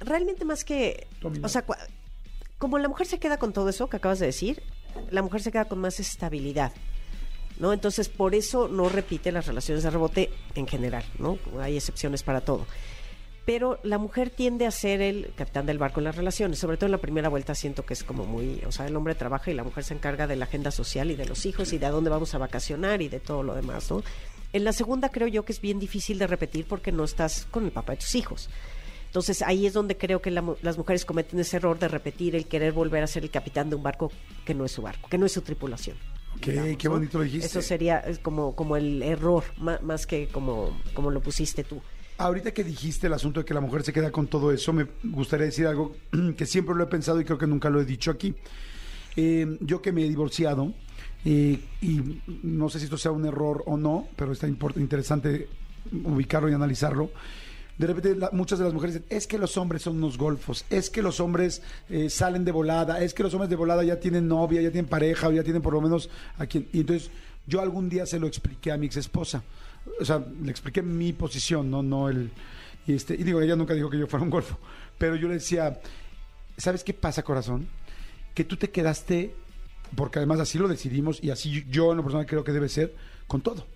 Speaker 7: Realmente más que... O sea, como la mujer se queda con todo eso que acabas de decir, la mujer se queda con más estabilidad. ¿No? Entonces, por eso no repite las relaciones de rebote en general, ¿no? Hay excepciones para todo. Pero la mujer tiende a ser el capitán del barco en las relaciones, sobre todo en la primera vuelta siento que es como muy, o sea, el hombre trabaja y la mujer se encarga de la agenda social y de los hijos y de a dónde vamos a vacacionar y de todo lo demás, ¿no? En la segunda creo yo que es bien difícil de repetir porque no estás con el papá de tus hijos. Entonces ahí es donde creo que las mujeres cometen ese error de repetir el querer volver a ser el capitán de un barco que no es su barco, que no es su tripulación.
Speaker 2: qué bonito lo dijiste.
Speaker 7: Eso sería como, como el error, más, que como, como lo pusiste tú.
Speaker 2: Ahorita que dijiste el asunto de que la mujer se queda con todo eso, me gustaría decir algo [CLEARS THROAT] que siempre lo he pensado y creo que nunca lo he dicho aquí. Eh, yo que me he divorciado, y no sé si esto sea un error o no, pero está interesante ubicarlo y analizarlo. De repente muchas de las mujeres dicen, es que los hombres son unos golfos, es que los hombres eh, salen de volada, es que los hombres de volada ya tienen novia, ya tienen pareja o ya tienen por lo menos a quien... Y entonces yo algún día se lo expliqué a mi ex esposa. O sea, le expliqué mi posición, no, no el... Y, este, y digo, ella nunca dijo que yo fuera un golfo, pero yo le decía, ¿sabes qué pasa, corazón? Que tú te quedaste porque además así lo decidimos y así yo en lo personal creo que debe ser con todo.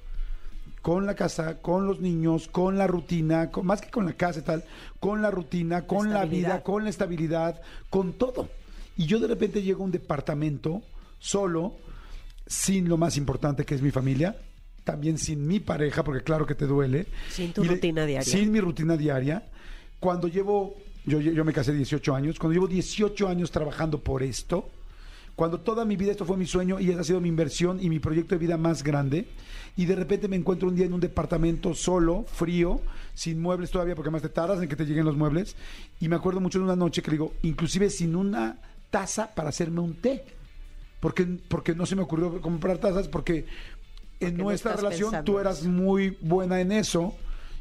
Speaker 2: Con la casa, con los niños, con la rutina, más que con la casa y tal, con la rutina, con la, vida, con la estabilidad, con todo. Y yo de repente llego a un departamento solo, sin lo más importante que es mi familia, también sin mi pareja, porque claro que te duele.
Speaker 7: Sin tu rutina diaria.
Speaker 2: Sin mi rutina diaria. Cuando llevo, yo, yo me casé 18 años, cuando llevo 18 años trabajando por esto, cuando toda mi vida esto fue mi sueño y esa ha sido mi inversión y mi proyecto de vida más grande, y de repente me encuentro un día en un departamento solo, frío, sin muebles todavía, porque más te tardas en que te lleguen los muebles, y me acuerdo mucho de una noche que digo, inclusive sin una taza para hacerme un té, porque, porque no se me ocurrió comprar tazas, porque en nuestra relación tú eras muy buena en eso,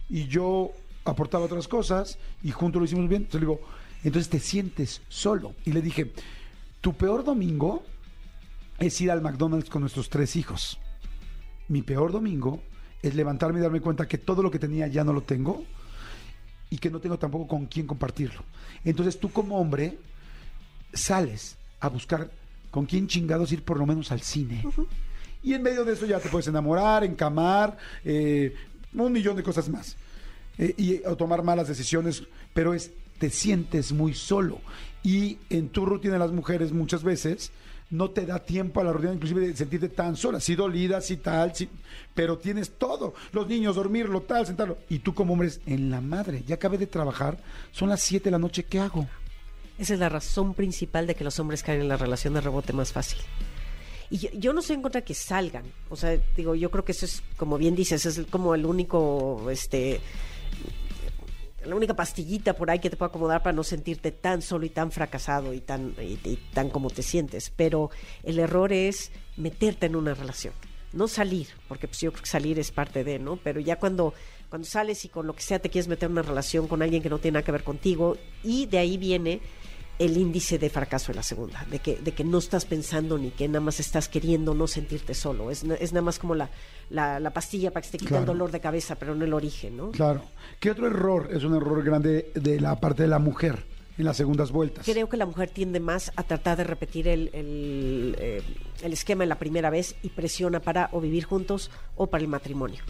Speaker 2: y yo aportaba otras cosas, y juntos lo hicimos bien, entonces le digo, entonces te sientes solo, y le dije, tu peor domingo es ir al McDonald's con nuestros tres hijos. Mi peor domingo es levantarme y darme cuenta que todo lo que tenía ya no lo tengo y que no tengo tampoco con quién compartirlo. Entonces tú como hombre sales a buscar con quién chingados ir por lo menos al cine. Y en medio de eso ya te puedes enamorar, encamar, eh, un millón de cosas más. Eh, y o tomar malas decisiones, pero es te sientes muy solo. Y en tu rutina las mujeres muchas veces no te da tiempo a la rutina, inclusive de sentirte tan sola, sí dolida, sí tal, sí, pero tienes todo, los niños, dormirlo, tal, sentarlo. Y tú como hombre en la madre, ya acabé de trabajar, son las 7 de la noche, ¿qué hago?
Speaker 7: Esa es la razón principal de que los hombres caen en la relación de rebote más fácil. Y yo, yo, no estoy en contra de que salgan. O sea, digo, yo creo que eso es, como bien dices, es como el único, este, la única pastillita por ahí que te puede acomodar para no sentirte tan solo y tan fracasado y tan, tan como te sientes. Pero el error es meterte en una relación, no salir, porque pues yo creo que salir es parte de, ¿no? Pero ya cuando, cuando sales y con lo que sea te quieres meter en una relación con alguien que no tiene nada que ver contigo, y de ahí viene el índice de fracaso en la segunda, de que, de que no estás pensando ni que nada más estás queriendo no sentirte solo. Es, es nada más como la, la, pastilla para que te quite el dolor de cabeza, pero no el origen, ¿no?
Speaker 2: Claro. ¿Qué otro error es un error grande de la parte de la mujer? en las segundas vueltas.
Speaker 7: Creo que la mujer tiende más a tratar de repetir el, el, eh, esquema en la primera vez y presiona para o vivir juntos o para el matrimonio.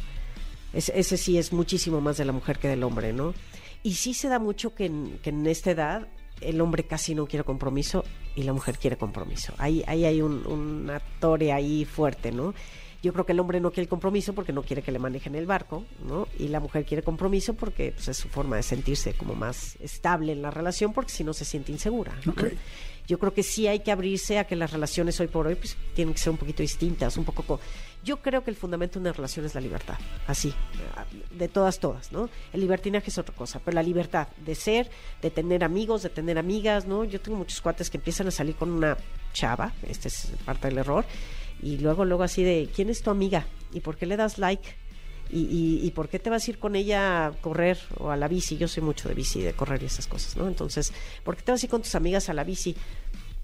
Speaker 7: ese sí es muchísimo más de la mujer que del hombre, ¿no? Y sí se da mucho que que en esta edad el hombre casi no quiere compromiso y la mujer quiere compromiso. Ahí, ahí hay un, una torre ahí fuerte, ¿no? Yo creo que el hombre no quiere compromiso porque no quiere que le manejen el barco, ¿no? Y la mujer quiere compromiso porque pues, es su forma de sentirse como más estable en la relación porque si no se siente insegura. Yo creo que sí hay que abrirse a que las relaciones hoy por hoy pues, tienen que ser un poquito distintas, un poco... Yo creo que el fundamento de una relación es la libertad, así, de todas, todas, ¿no? El libertinaje es otra cosa, pero la libertad de ser, de tener amigos, de tener amigas, ¿no? Yo tengo muchos cuates que empiezan a salir con una chava, este es parte del error, y luego, luego así de, ¿quién es tu amiga? ¿Y por qué le das like? ¿Y, y, por qué te vas a ir con ella a correr o a la bici? Yo soy mucho de bici, de correr y esas cosas, ¿no? Entonces, ¿por qué te vas a ir con tus amigas a la bici?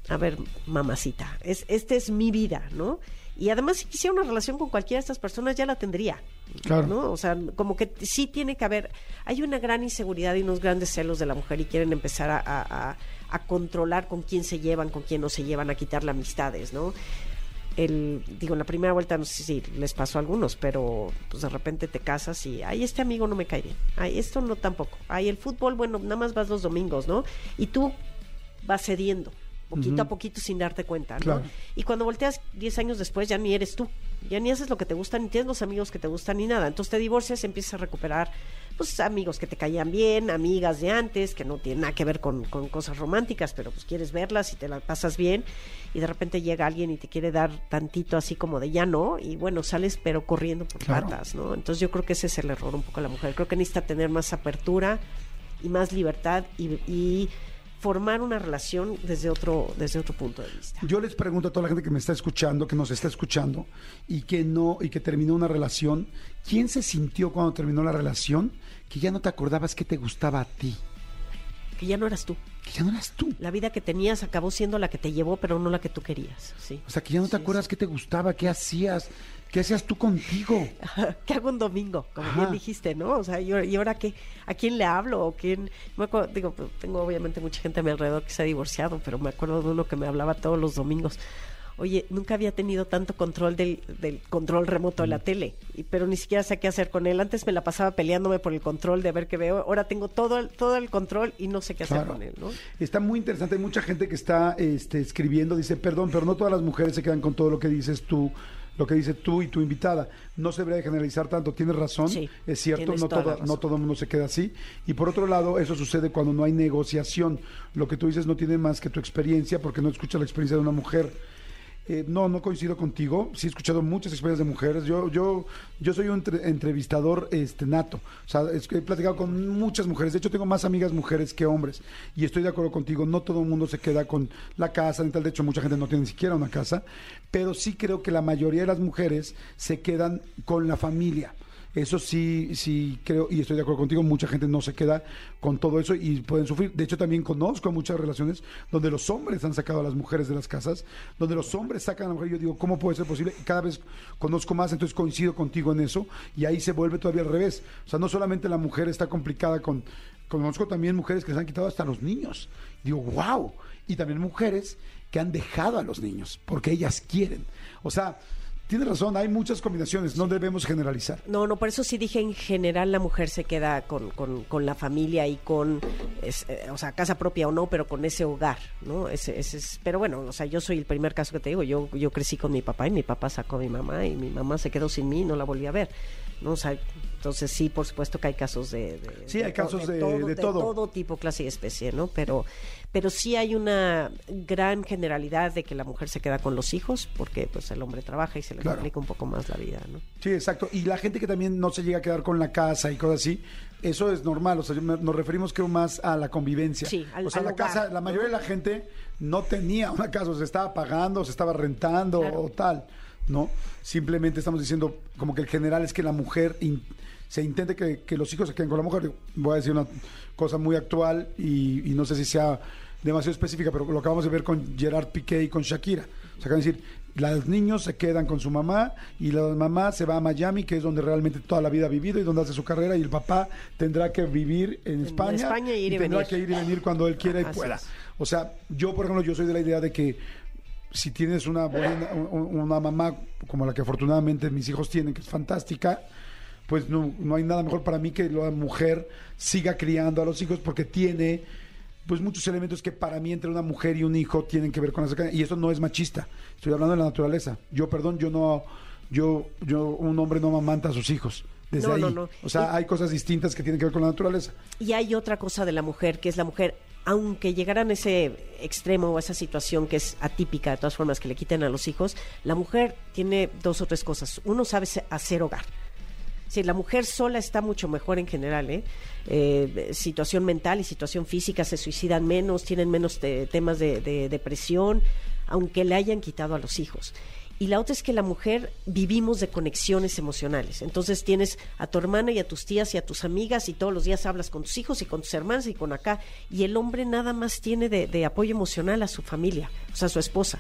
Speaker 7: A ver, mamacita, es, esta es mi vida, ¿no? Y además, si quisiera una relación con cualquiera de estas personas, ya la tendría. Claro. ¿no? O sea, como que sí tiene que haber. Hay una gran inseguridad y unos grandes celos de la mujer y quieren empezar a, a, a controlar con quién se llevan, con quién no se llevan, a quitarle amistades, ¿no? El, digo, en la primera vuelta no sé si les pasó a algunos, pero pues de repente te casas y, ay, este amigo no me cae bien, ay, esto no tampoco, ay, el fútbol, bueno, nada más vas los domingos, ¿no? Y tú vas cediendo, poquito a poquito sin darte cuenta, ¿no? Y cuando volteas 10 años después ya ni eres tú, ya ni haces lo que te gusta, ni tienes los amigos que te gustan, ni nada. Entonces te divorcias, empiezas a recuperar pues amigos que te caían bien, amigas de antes, que no tienen nada que ver con, cosas románticas, pero pues quieres verlas y te las pasas bien, y de repente llega alguien y te quiere dar tantito así como de ya no, y bueno, sales pero corriendo por patas, ¿no? Entonces yo creo que ese es el error un poco de la mujer. Creo que necesita tener más apertura y más libertad y formar una relación desde otro, desde otro punto de vista.
Speaker 2: Yo les pregunto a toda la gente que me está escuchando, que nos está escuchando y que no, y que terminó una relación, ¿quién se sintió cuando terminó la relación que ya no te acordabas que te gustaba a ti?
Speaker 7: Que ya no eras tú.
Speaker 2: Que ya no eras tú.
Speaker 7: La vida que tenías acabó siendo la que te llevó, pero no la que tú querías. Sí.
Speaker 2: O sea, que ya no te acuerdas qué te gustaba, qué hacías, ¿Qué hacías tú contigo? [LAUGHS]
Speaker 7: ¿Qué hago un domingo? Como bien dijiste, ¿no? O sea, ¿y, ahora qué? ¿A quién le hablo? ¿O quién? Me acuerdo, digo, pues, tengo obviamente mucha gente a mi alrededor que se ha divorciado, pero me acuerdo de uno que me hablaba todos los domingos. Oye, nunca había tenido tanto control del, control remoto de la mm. tele, y, pero ni siquiera sé qué hacer con él. Antes me la pasaba peleándome por el control de ver qué veo. Ahora tengo todo el, todo el control y no sé qué hacer con él, ¿no?
Speaker 2: Está muy interesante. Hay mucha gente que está este, escribiendo, dice, perdón, pero no todas las mujeres se quedan con todo lo que dices tú lo que dice tú y tu invitada. No se debería generalizar tanto, tienes razón, es cierto, no todo, no todo el mundo se queda así. Y por otro lado, eso sucede cuando no hay negociación. Lo que tú dices no tiene más que tu experiencia, porque no escuchas la experiencia de una mujer eh, no, no coincido contigo. Sí he escuchado muchas experiencias de mujeres. Yo, yo, yo soy un entrevistador este, nato. O sea, he platicado con muchas mujeres. De hecho, tengo más amigas mujeres que hombres. Y estoy de acuerdo contigo. No todo el mundo se queda con la casa tal. De hecho, mucha gente no tiene ni siquiera una casa. Pero sí creo que la mayoría de las mujeres se quedan con la familia. Eso sí, sí creo, y estoy de acuerdo contigo, mucha gente no se queda con todo eso y pueden sufrir. De hecho, también conozco muchas relaciones donde los hombres han sacado a las mujeres de las casas, donde los hombres sacan a la mujer. Yo digo, ¿cómo puede ser posible? Y cada vez conozco más, entonces coincido contigo en eso, y ahí se vuelve todavía al revés. O sea, no solamente la mujer está complicada con. Conozco también mujeres que se han quitado hasta los niños. Digo, wow. Y también mujeres que han dejado a los niños porque ellas quieren. O sea, Tienes razón, hay muchas combinaciones, no debemos generalizar.
Speaker 7: No, no, por eso sí dije en general la mujer se queda con, con, la familia y con, eh, o sea, casa propia o no, pero con ese hogar, ¿no? Ese, ese es, pero bueno, o sea, yo soy el primer caso que te digo, yo, yo crecí con mi papá y mi papá sacó a mi mamá y mi mamá se quedó sin mí y no la volví a ver. ¿no? O sea, entonces sí, por supuesto que hay casos de...
Speaker 2: sí, hay casos de, todo,
Speaker 7: de, todo. tipo, clase y especie, ¿no? Pero, pero sí hay una gran generalidad de que la mujer se queda con los hijos porque pues el hombre trabaja y se le complica un poco más la vida, ¿no?
Speaker 2: Sí, exacto. Y la gente que también no se llega a quedar con la casa y cosas así, eso es normal. O sea, nos referimos creo más a la convivencia.
Speaker 7: Sí,
Speaker 2: O sea, la casa, la mayoría de la gente no tenía una casa, o se estaba pagando, se estaba rentando o tal, ¿no? Simplemente estamos diciendo como que el general es que la mujer se intente que, los hijos se queden con la mujer. Voy a decir una cosa muy actual y, no sé si sea demasiado específica, pero lo acabamos de ver con Gerard Piqué y con Shakira. O sea, decir, los niños se quedan con su mamá y la mamá se va a Miami, que es donde realmente toda la vida ha vivido y donde hace su carrera, y el papá tendrá que vivir en España,
Speaker 7: y,
Speaker 2: tendrá que ir y venir cuando él quiera y pueda. O sea, yo, por ejemplo, yo soy de la idea de que si tienes una buena, una mamá como la que afortunadamente mis hijos tienen, que es fantástica, pues no, no hay nada mejor para mí que la mujer siga criando a los hijos porque tiene pues muchos elementos que para mí entre una mujer y un hijo tienen que ver con esa y eso no es machista. Estoy hablando de la naturaleza. Yo perdón yo no yo yo un hombre no amamanta a sus hijos desde ahí. o sea hay cosas distintas que tienen que ver con la naturaleza.
Speaker 7: Y hay otra cosa de la mujer que es la mujer aunque llegaran a ese extremo o a esa situación que es atípica de todas formas que le quiten a los hijos la mujer tiene dos o tres cosas. Uno sabe hacer hogar La mujer sola está mucho mejor en general, ¿eh? ¿eh? situación mental y situación física se suicidan menos, tienen menos temas de, depresión, aunque le hayan quitado a los hijos. Y la otra es que la mujer vivimos de conexiones emocionales. Entonces tienes a tu hermana y a tus tías y a tus amigas y todos los días hablas con tus hijos y con tus hermanas y con acá. Y el hombre nada más tiene de, de apoyo emocional a su familia, o sea, a su esposa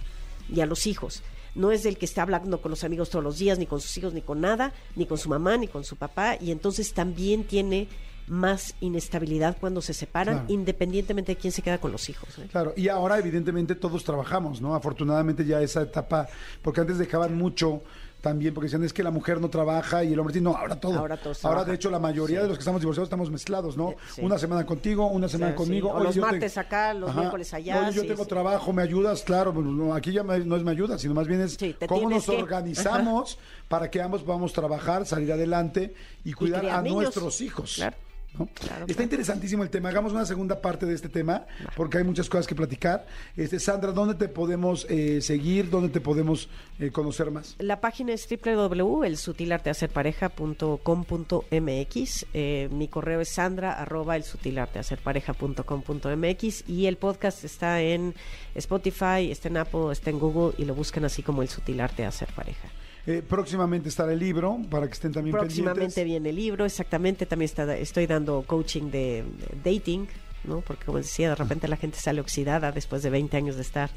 Speaker 7: y a los hijos no es el que está hablando con los amigos todos los días, ni con sus hijos, ni con nada, ni con su mamá, ni con su papá, y entonces también tiene más inestabilidad cuando se separan, independientemente de quién se queda con los hijos. ¿eh?
Speaker 2: Claro, y ahora evidentemente todos trabajamos, ¿no? Afortunadamente ya esa etapa, porque antes dejaban mucho también, porque decían es que la mujer no trabaja y el hombre no, ahora todo.
Speaker 7: Ahora,
Speaker 2: de hecho, la mayoría de los que estamos divorciados estamos mezclados, ¿no? Una semana contigo, una semana conmigo.
Speaker 7: O los martes acá, los miércoles allá.
Speaker 2: Oye, yo tengo trabajo, ¿me ayudas? Claro, pues, aquí ya no es me ayuda, sino más bien es cómo nos organizamos [LAUGHS] para que ambos podamos trabajar, salir adelante y cuidar a nuestros hijos. Claro. Está interesantísimo el tema. Hagamos una segunda parte de este tema porque hay muchas cosas que platicar. Este, Sandra, ¿dónde te podemos eh, seguir? ¿Dónde te podemos eh, conocer más?
Speaker 7: La página es www.elsutilartehacerpareja.com.mx. Eh, mi correo es sandra arroba elsutilartehacerpareja.com.mx y el podcast está en Spotify, está en Apple, está en Google y lo buscan así como El Sutil Arte Hacer Pareja.
Speaker 2: Eh, próximamente estará el libro para que estén también
Speaker 7: Próximamente viene el libro, exactamente. También está, estoy dando coaching de, dating, ¿no? Porque como decía, de repente la gente sale oxidada después de 20 años de estar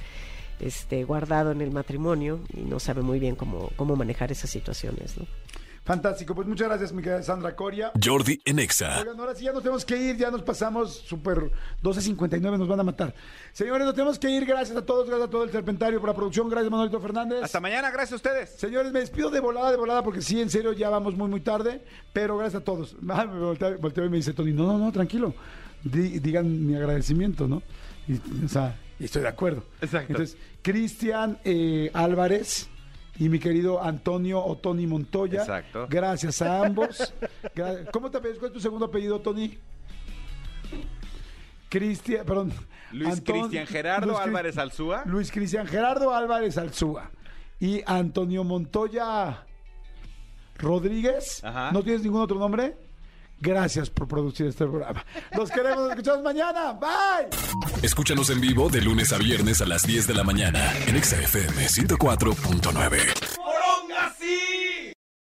Speaker 7: este, guardado en el matrimonio y no sabe muy bien cómo, cómo manejar esas situaciones, ¿no?
Speaker 2: Fantástico, pues muchas gracias, mi querida Sandra Coria.
Speaker 1: Jordi Enexa.
Speaker 2: Oigan, ahora sí ya nos tenemos que ir, ya nos pasamos súper 12.59, nos van a matar. Señores, nos tenemos que ir, gracias a todos, gracias a todo el Serpentario por la producción, gracias Manuelito Fernández.
Speaker 4: Hasta mañana, gracias a ustedes.
Speaker 2: Señores, me despido de volada, de volada, porque sí, en serio, ya vamos muy, muy tarde, pero gracias a todos. [LAUGHS] Ah, me volteo, y me dice Tony, no, no, no, tranquilo, digan mi agradecimiento, ¿no? Y, o sea, estoy de acuerdo.
Speaker 4: Exacto.
Speaker 2: Entonces, Cristian eh, Álvarez y mi querido Antonio o Tony Montoya.
Speaker 4: Exacto.
Speaker 2: Gracias a ambos. [LAUGHS] ¿Cómo te apellidas? ¿Cuál es tu segundo apellido, Tony? Cristian, perdón.
Speaker 4: Luis Cristian Gerardo Álvarez Alzúa.
Speaker 2: Luis Cristian Gerardo Álvarez Alzúa. Y Antonio Montoya Rodríguez. ¿No tienes ningún otro nombre? Gracias por producir este programa. Nos queremos escuchar mañana. Bye.
Speaker 1: Escúchanos en vivo de lunes a viernes a las 10 de la mañana en XFM 104.9.